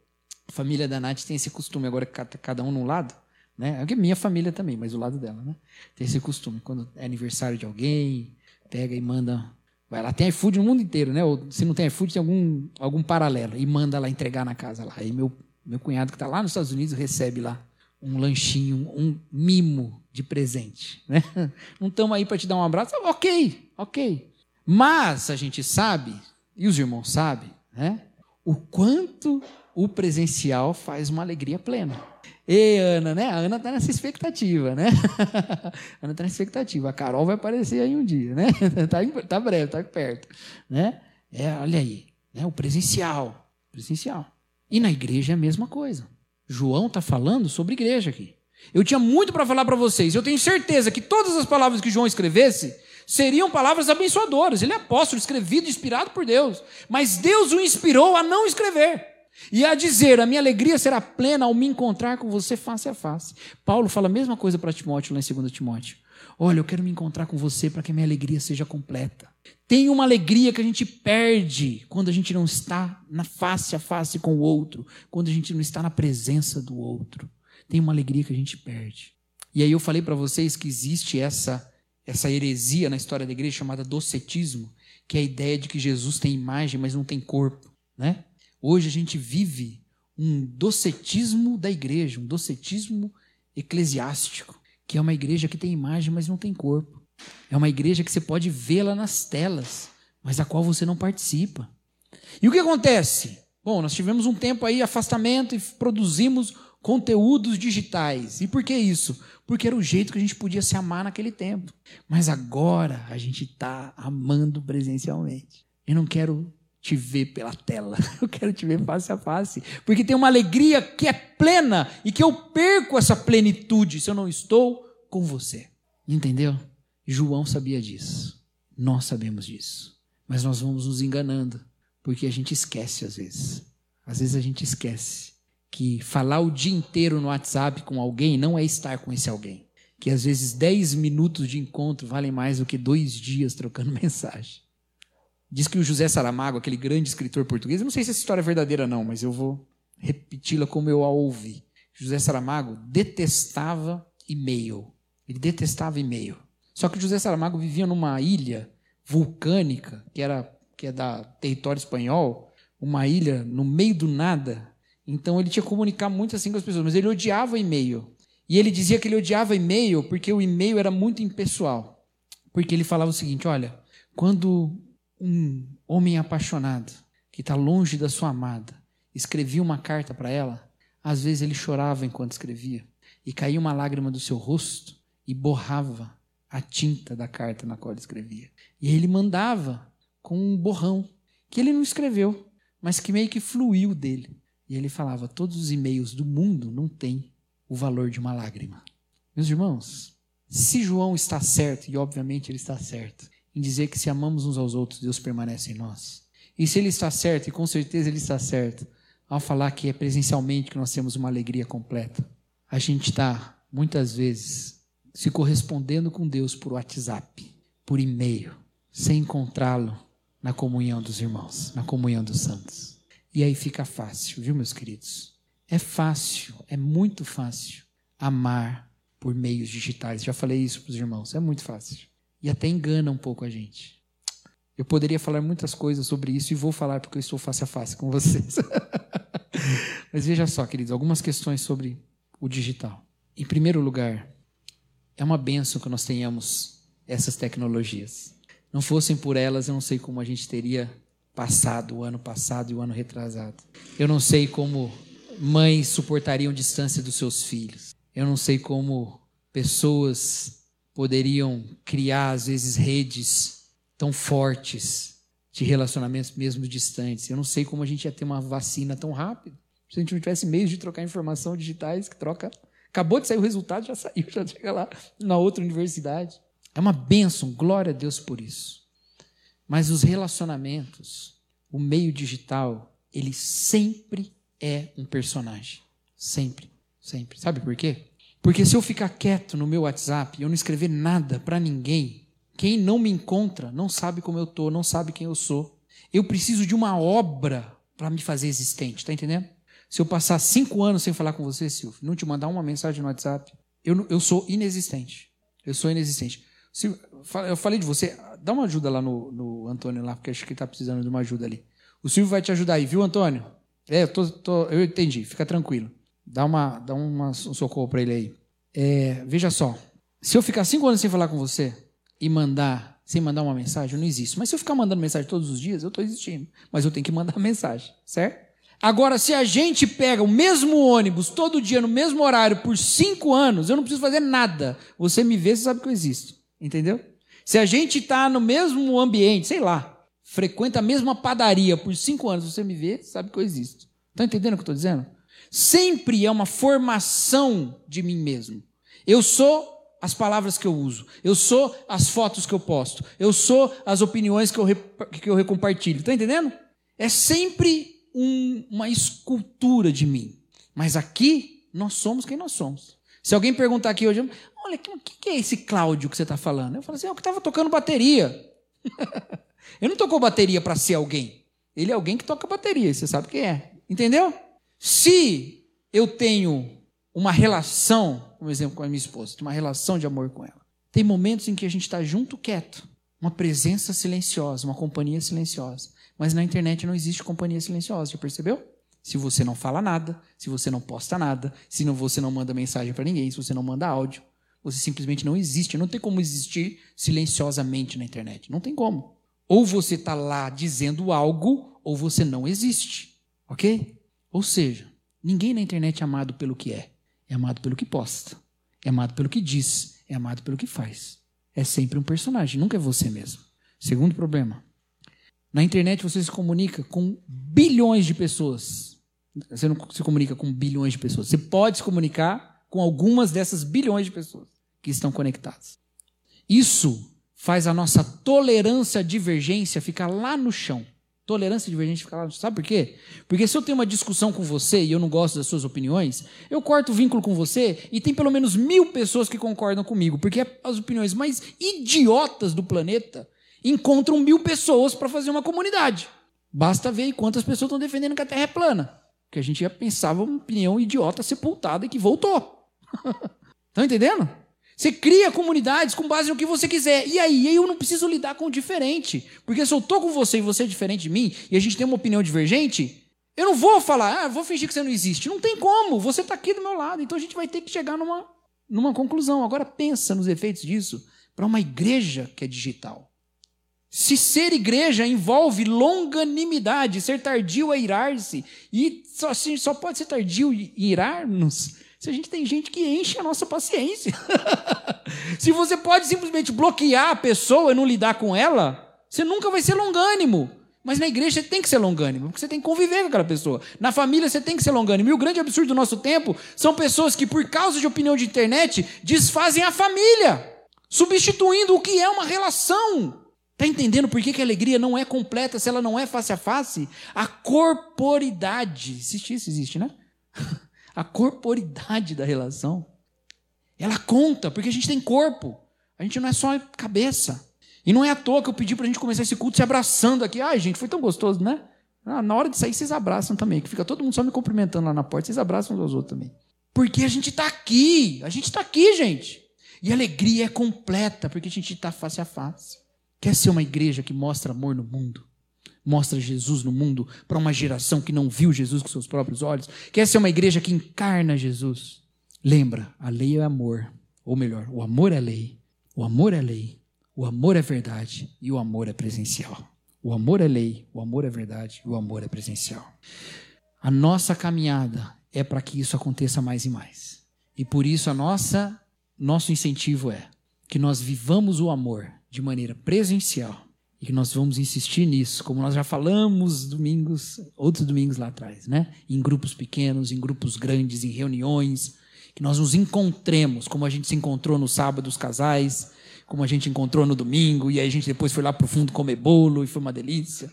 A família da Nath tem esse costume, agora cada um num lado, né? É minha família também, mas o lado dela, né? Tem esse costume. Quando é aniversário de alguém, pega e manda. Vai lá, tem iFood no mundo inteiro, né? Ou se não tem iFood, tem algum, algum paralelo. E manda lá entregar na casa lá. Aí meu, meu cunhado que está lá nos Estados Unidos recebe lá um lanchinho, um mimo de presente. Né? Não estamos aí para te dar um abraço? Ok, ok. Mas a gente sabe, e os irmãos sabem, né, o quanto o presencial faz uma alegria plena. E Ana, né? A Ana está nessa expectativa, né? a Ana está nessa expectativa. A Carol vai aparecer aí um dia, né? Está tá breve, está perto, né? É, olha aí, né? O presencial, presencial. E na igreja é a mesma coisa. João está falando sobre igreja aqui. Eu tinha muito para falar para vocês. Eu tenho certeza que todas as palavras que João escrevesse seriam palavras abençoadoras. Ele é apóstolo, escrevido, inspirado por Deus. Mas Deus o inspirou a não escrever. E a dizer: A minha alegria será plena ao me encontrar com você face a face. Paulo fala a mesma coisa para Timóteo, lá em 2 Timóteo. Olha, eu quero me encontrar com você para que a minha alegria seja completa. Tem uma alegria que a gente perde quando a gente não está na face a face com o outro, quando a gente não está na presença do outro. Tem uma alegria que a gente perde. E aí eu falei para vocês que existe essa essa heresia na história da igreja chamada docetismo, que é a ideia de que Jesus tem imagem, mas não tem corpo, né? Hoje a gente vive um docetismo da igreja, um docetismo eclesiástico, que é uma igreja que tem imagem, mas não tem corpo. É uma igreja que você pode vê-la nas telas, mas a qual você não participa. E o que acontece? Bom, nós tivemos um tempo aí afastamento e produzimos conteúdos digitais. E por que isso? Porque era o jeito que a gente podia se amar naquele tempo. Mas agora a gente está amando presencialmente. Eu não quero te ver pela tela, eu quero te ver face a face. Porque tem uma alegria que é plena e que eu perco essa plenitude se eu não estou com você. Entendeu? João sabia disso. Nós sabemos disso. Mas nós vamos nos enganando. Porque a gente esquece às vezes. Às vezes a gente esquece que falar o dia inteiro no WhatsApp com alguém não é estar com esse alguém. Que às vezes 10 minutos de encontro valem mais do que dois dias trocando mensagem. Diz que o José Saramago, aquele grande escritor português, eu não sei se essa história é verdadeira não, mas eu vou repeti-la como eu a ouvi. José Saramago detestava e-mail. Ele detestava e-mail. Só que José Saramago vivia numa ilha vulcânica, que era que é da território espanhol, uma ilha no meio do nada, então ele tinha que comunicar muito assim com as pessoas, mas ele odiava e-mail. E ele dizia que ele odiava e-mail porque o e-mail era muito impessoal. Porque ele falava o seguinte: olha, quando um homem apaixonado, que está longe da sua amada, escrevia uma carta para ela, às vezes ele chorava enquanto escrevia, e caía uma lágrima do seu rosto e borrava a tinta da carta na qual ele escrevia. E ele mandava com um borrão, que ele não escreveu, mas que meio que fluiu dele. E ele falava: todos os e-mails do mundo não têm o valor de uma lágrima. Meus irmãos, se João está certo, e obviamente ele está certo, em dizer que se amamos uns aos outros, Deus permanece em nós. E se ele está certo, e com certeza ele está certo, ao falar que é presencialmente que nós temos uma alegria completa, a gente está, muitas vezes, se correspondendo com Deus por WhatsApp, por e-mail, sem encontrá-lo na comunhão dos irmãos, na comunhão dos santos. E aí fica fácil, viu, meus queridos? É fácil, é muito fácil amar por meios digitais. Já falei isso para os irmãos, é muito fácil. E até engana um pouco a gente. Eu poderia falar muitas coisas sobre isso e vou falar porque eu estou face a face com vocês. Mas veja só, queridos, algumas questões sobre o digital. Em primeiro lugar, é uma benção que nós tenhamos essas tecnologias. Não fossem por elas, eu não sei como a gente teria passado, o ano passado e o ano retrasado. Eu não sei como mães suportariam distância dos seus filhos. Eu não sei como pessoas poderiam criar, às vezes, redes tão fortes de relacionamentos mesmo distantes. Eu não sei como a gente ia ter uma vacina tão rápido. Se a gente não tivesse meios de trocar informação digitais, que troca. Acabou de sair o resultado, já saiu, já chega lá na outra universidade. É uma bênção, glória a Deus por isso. Mas os relacionamentos, o meio digital, ele sempre é um personagem. Sempre, sempre. Sabe por quê? Porque se eu ficar quieto no meu WhatsApp e eu não escrever nada para ninguém, Quem não me encontra não sabe como eu estou, não sabe quem eu sou. Eu preciso de uma obra para me fazer existente, está entendendo? Se eu passar cinco anos sem falar com você, Silvio, não te mandar uma mensagem no WhatsApp, eu, eu sou inexistente. Eu sou inexistente. Silvio, eu falei de você, dá uma ajuda lá no, no Antônio, lá, porque acho que ele está precisando de uma ajuda ali. O Silvio vai te ajudar aí, viu, Antônio? É, eu, tô, tô, eu entendi, fica tranquilo. Dá, uma, dá uma, um socorro para ele aí. É, veja só, se eu ficar cinco anos sem falar com você e mandar, sem mandar uma mensagem, eu não existo. Mas se eu ficar mandando mensagem todos os dias, eu estou existindo. Mas eu tenho que mandar mensagem, certo? Agora, se a gente pega o mesmo ônibus todo dia, no mesmo horário, por cinco anos, eu não preciso fazer nada. Você me vê, você sabe que eu existo. Entendeu? Se a gente está no mesmo ambiente, sei lá, frequenta a mesma padaria por cinco anos, você me vê, sabe que eu existo. Está entendendo o que eu estou dizendo? Sempre é uma formação de mim mesmo. Eu sou as palavras que eu uso, eu sou as fotos que eu posto, eu sou as opiniões que eu, que eu compartilho. Está entendendo? É sempre um, uma escultura de mim. Mas aqui, nós somos quem nós somos. Se alguém perguntar aqui hoje, olha, o que, que, é esse Cláudio que você está falando? Eu falo assim, é o que estava tocando bateria. Ele não tocou bateria para ser alguém. Ele é alguém que toca bateria, você sabe quem é. Entendeu? Se eu tenho uma relação, por exemplo, com a minha esposa, uma relação de amor com ela, tem momentos em que a gente está junto quieto, uma presença silenciosa, uma companhia silenciosa. Mas na internet não existe companhia silenciosa, já percebeu? Se você não fala nada, se você não posta nada, se não, você não manda mensagem para ninguém, se você não manda áudio, você simplesmente não existe. Não tem como existir silenciosamente na internet. Não tem como. Ou você está lá dizendo algo, ou você não existe. Ok? Ou seja, ninguém na internet é amado pelo que é. É amado pelo que posta. É amado pelo que diz. É amado pelo que faz. É sempre um personagem, nunca é você mesmo. Segundo problema. Na internet você se comunica com bilhões de pessoas. Você não se comunica com bilhões de pessoas. Você pode se comunicar com algumas dessas bilhões de pessoas que estão conectadas. Isso faz a nossa tolerância à divergência ficar lá no chão. Tolerância à divergência ficar lá. Sabe por quê? Porque se eu tenho uma discussão com você e eu não gosto das suas opiniões, eu corto o vínculo com você e tem pelo menos mil pessoas que concordam comigo. Porque as opiniões mais idiotas do planeta encontram mil pessoas para fazer uma comunidade. Basta ver quantas pessoas estão defendendo que a Terra é plana. Que a gente já pensava uma opinião idiota sepultada e que voltou. Estão entendendo? Você cria comunidades com base no que você quiser. E aí eu não preciso lidar com o diferente. Porque se eu estou com você e você é diferente de mim, e a gente tem uma opinião divergente, eu não vou falar, ah, vou fingir que você não existe. Não tem como. Você está aqui do meu lado. Então a gente vai ter que chegar numa, numa conclusão. Agora pensa nos efeitos disso para uma igreja que é digital. Se ser igreja envolve longanimidade, ser tardio é irar-se, e só, assim, só pode ser tardio e irar-nos se a gente tem gente que enche a nossa paciência. se você pode simplesmente bloquear a pessoa e não lidar com ela, você nunca vai ser longânimo. Mas na igreja você tem que ser longânimo, porque você tem que conviver com aquela pessoa. Na família você tem que ser longânimo. E o grande absurdo do nosso tempo são pessoas que, por causa de opinião de internet, desfazem a família, substituindo o que é uma relação. Está entendendo por que, que a alegria não é completa se ela não é face a face? A corporidade, existe isso, existe, né? A corporidade da relação, ela conta, porque a gente tem corpo, a gente não é só cabeça. E não é à toa que eu pedi para a gente começar esse culto se abraçando aqui. Ai, gente, foi tão gostoso, né? Ah, na hora de sair, vocês abraçam também, que fica todo mundo só me cumprimentando lá na porta, vocês abraçam uns aos outros também. Porque a gente está aqui, a gente está aqui, gente. E a alegria é completa, porque a gente está face a face. Quer ser uma igreja que mostra amor no mundo? Mostra Jesus no mundo para uma geração que não viu Jesus com seus próprios olhos? Quer ser uma igreja que encarna Jesus? Lembra, a lei é amor. Ou melhor, o amor é lei. O amor é lei. O amor é verdade. E o amor é presencial. O amor é lei, o amor é verdade e o amor é presencial. A nossa caminhada é para que isso aconteça mais e mais. E por isso a nossa nosso incentivo é que nós vivamos o amor de maneira presencial e que nós vamos insistir nisso, como nós já falamos domingos, outros domingos lá atrás, né? Em grupos pequenos, em grupos grandes, em reuniões, que nós nos encontremos, como a gente se encontrou no sábado os casais, como a gente encontrou no domingo, e aí a gente depois foi lá para o fundo comer bolo e foi uma delícia.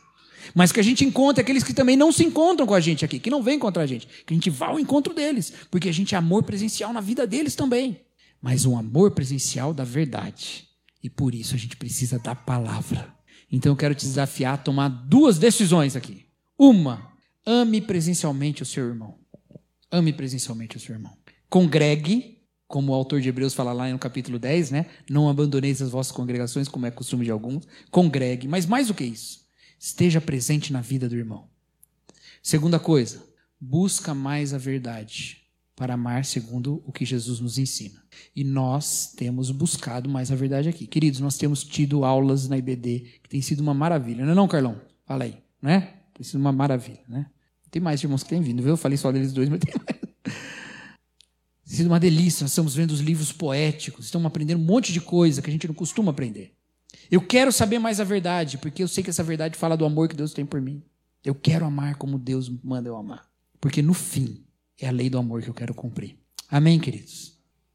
Mas que a gente encontre aqueles que também não se encontram com a gente aqui, que não vêm encontrar a gente, que a gente vá ao encontro deles, porque a gente é amor presencial na vida deles também. Mas um amor presencial da verdade E por isso a gente precisa da palavra. Então eu quero te desafiar a tomar duas decisões aqui. Uma, ame presencialmente o seu irmão. Ame presencialmente o seu irmão. Congregue, como o autor de Hebreus fala lá no capítulo 10, né? Não abandoneis as vossas congregações, como é costume de alguns. Congregue, mas mais do que isso, esteja presente na vida do irmão. Segunda coisa, busca mais a verdade para amar segundo o que Jesus nos ensina. E nós temos buscado mais a verdade aqui. Queridos, nós temos tido aulas na IBD que tem sido uma maravilha. Não é não, Carlão? Fala aí, né? Tem sido uma maravilha, né? Tem mais irmãos que têm vindo, viu? Eu falei só deles dois, mas tem mais. Tem sido uma delícia. Nós estamos vendo os livros poéticos, estamos aprendendo um monte de coisa que a gente não costuma aprender. Eu quero saber mais a verdade, porque eu sei que essa verdade fala do amor que Deus tem por mim. Eu quero amar como Deus manda eu amar. Porque no fim, é a lei do amor que eu quero cumprir. Amém, queridos?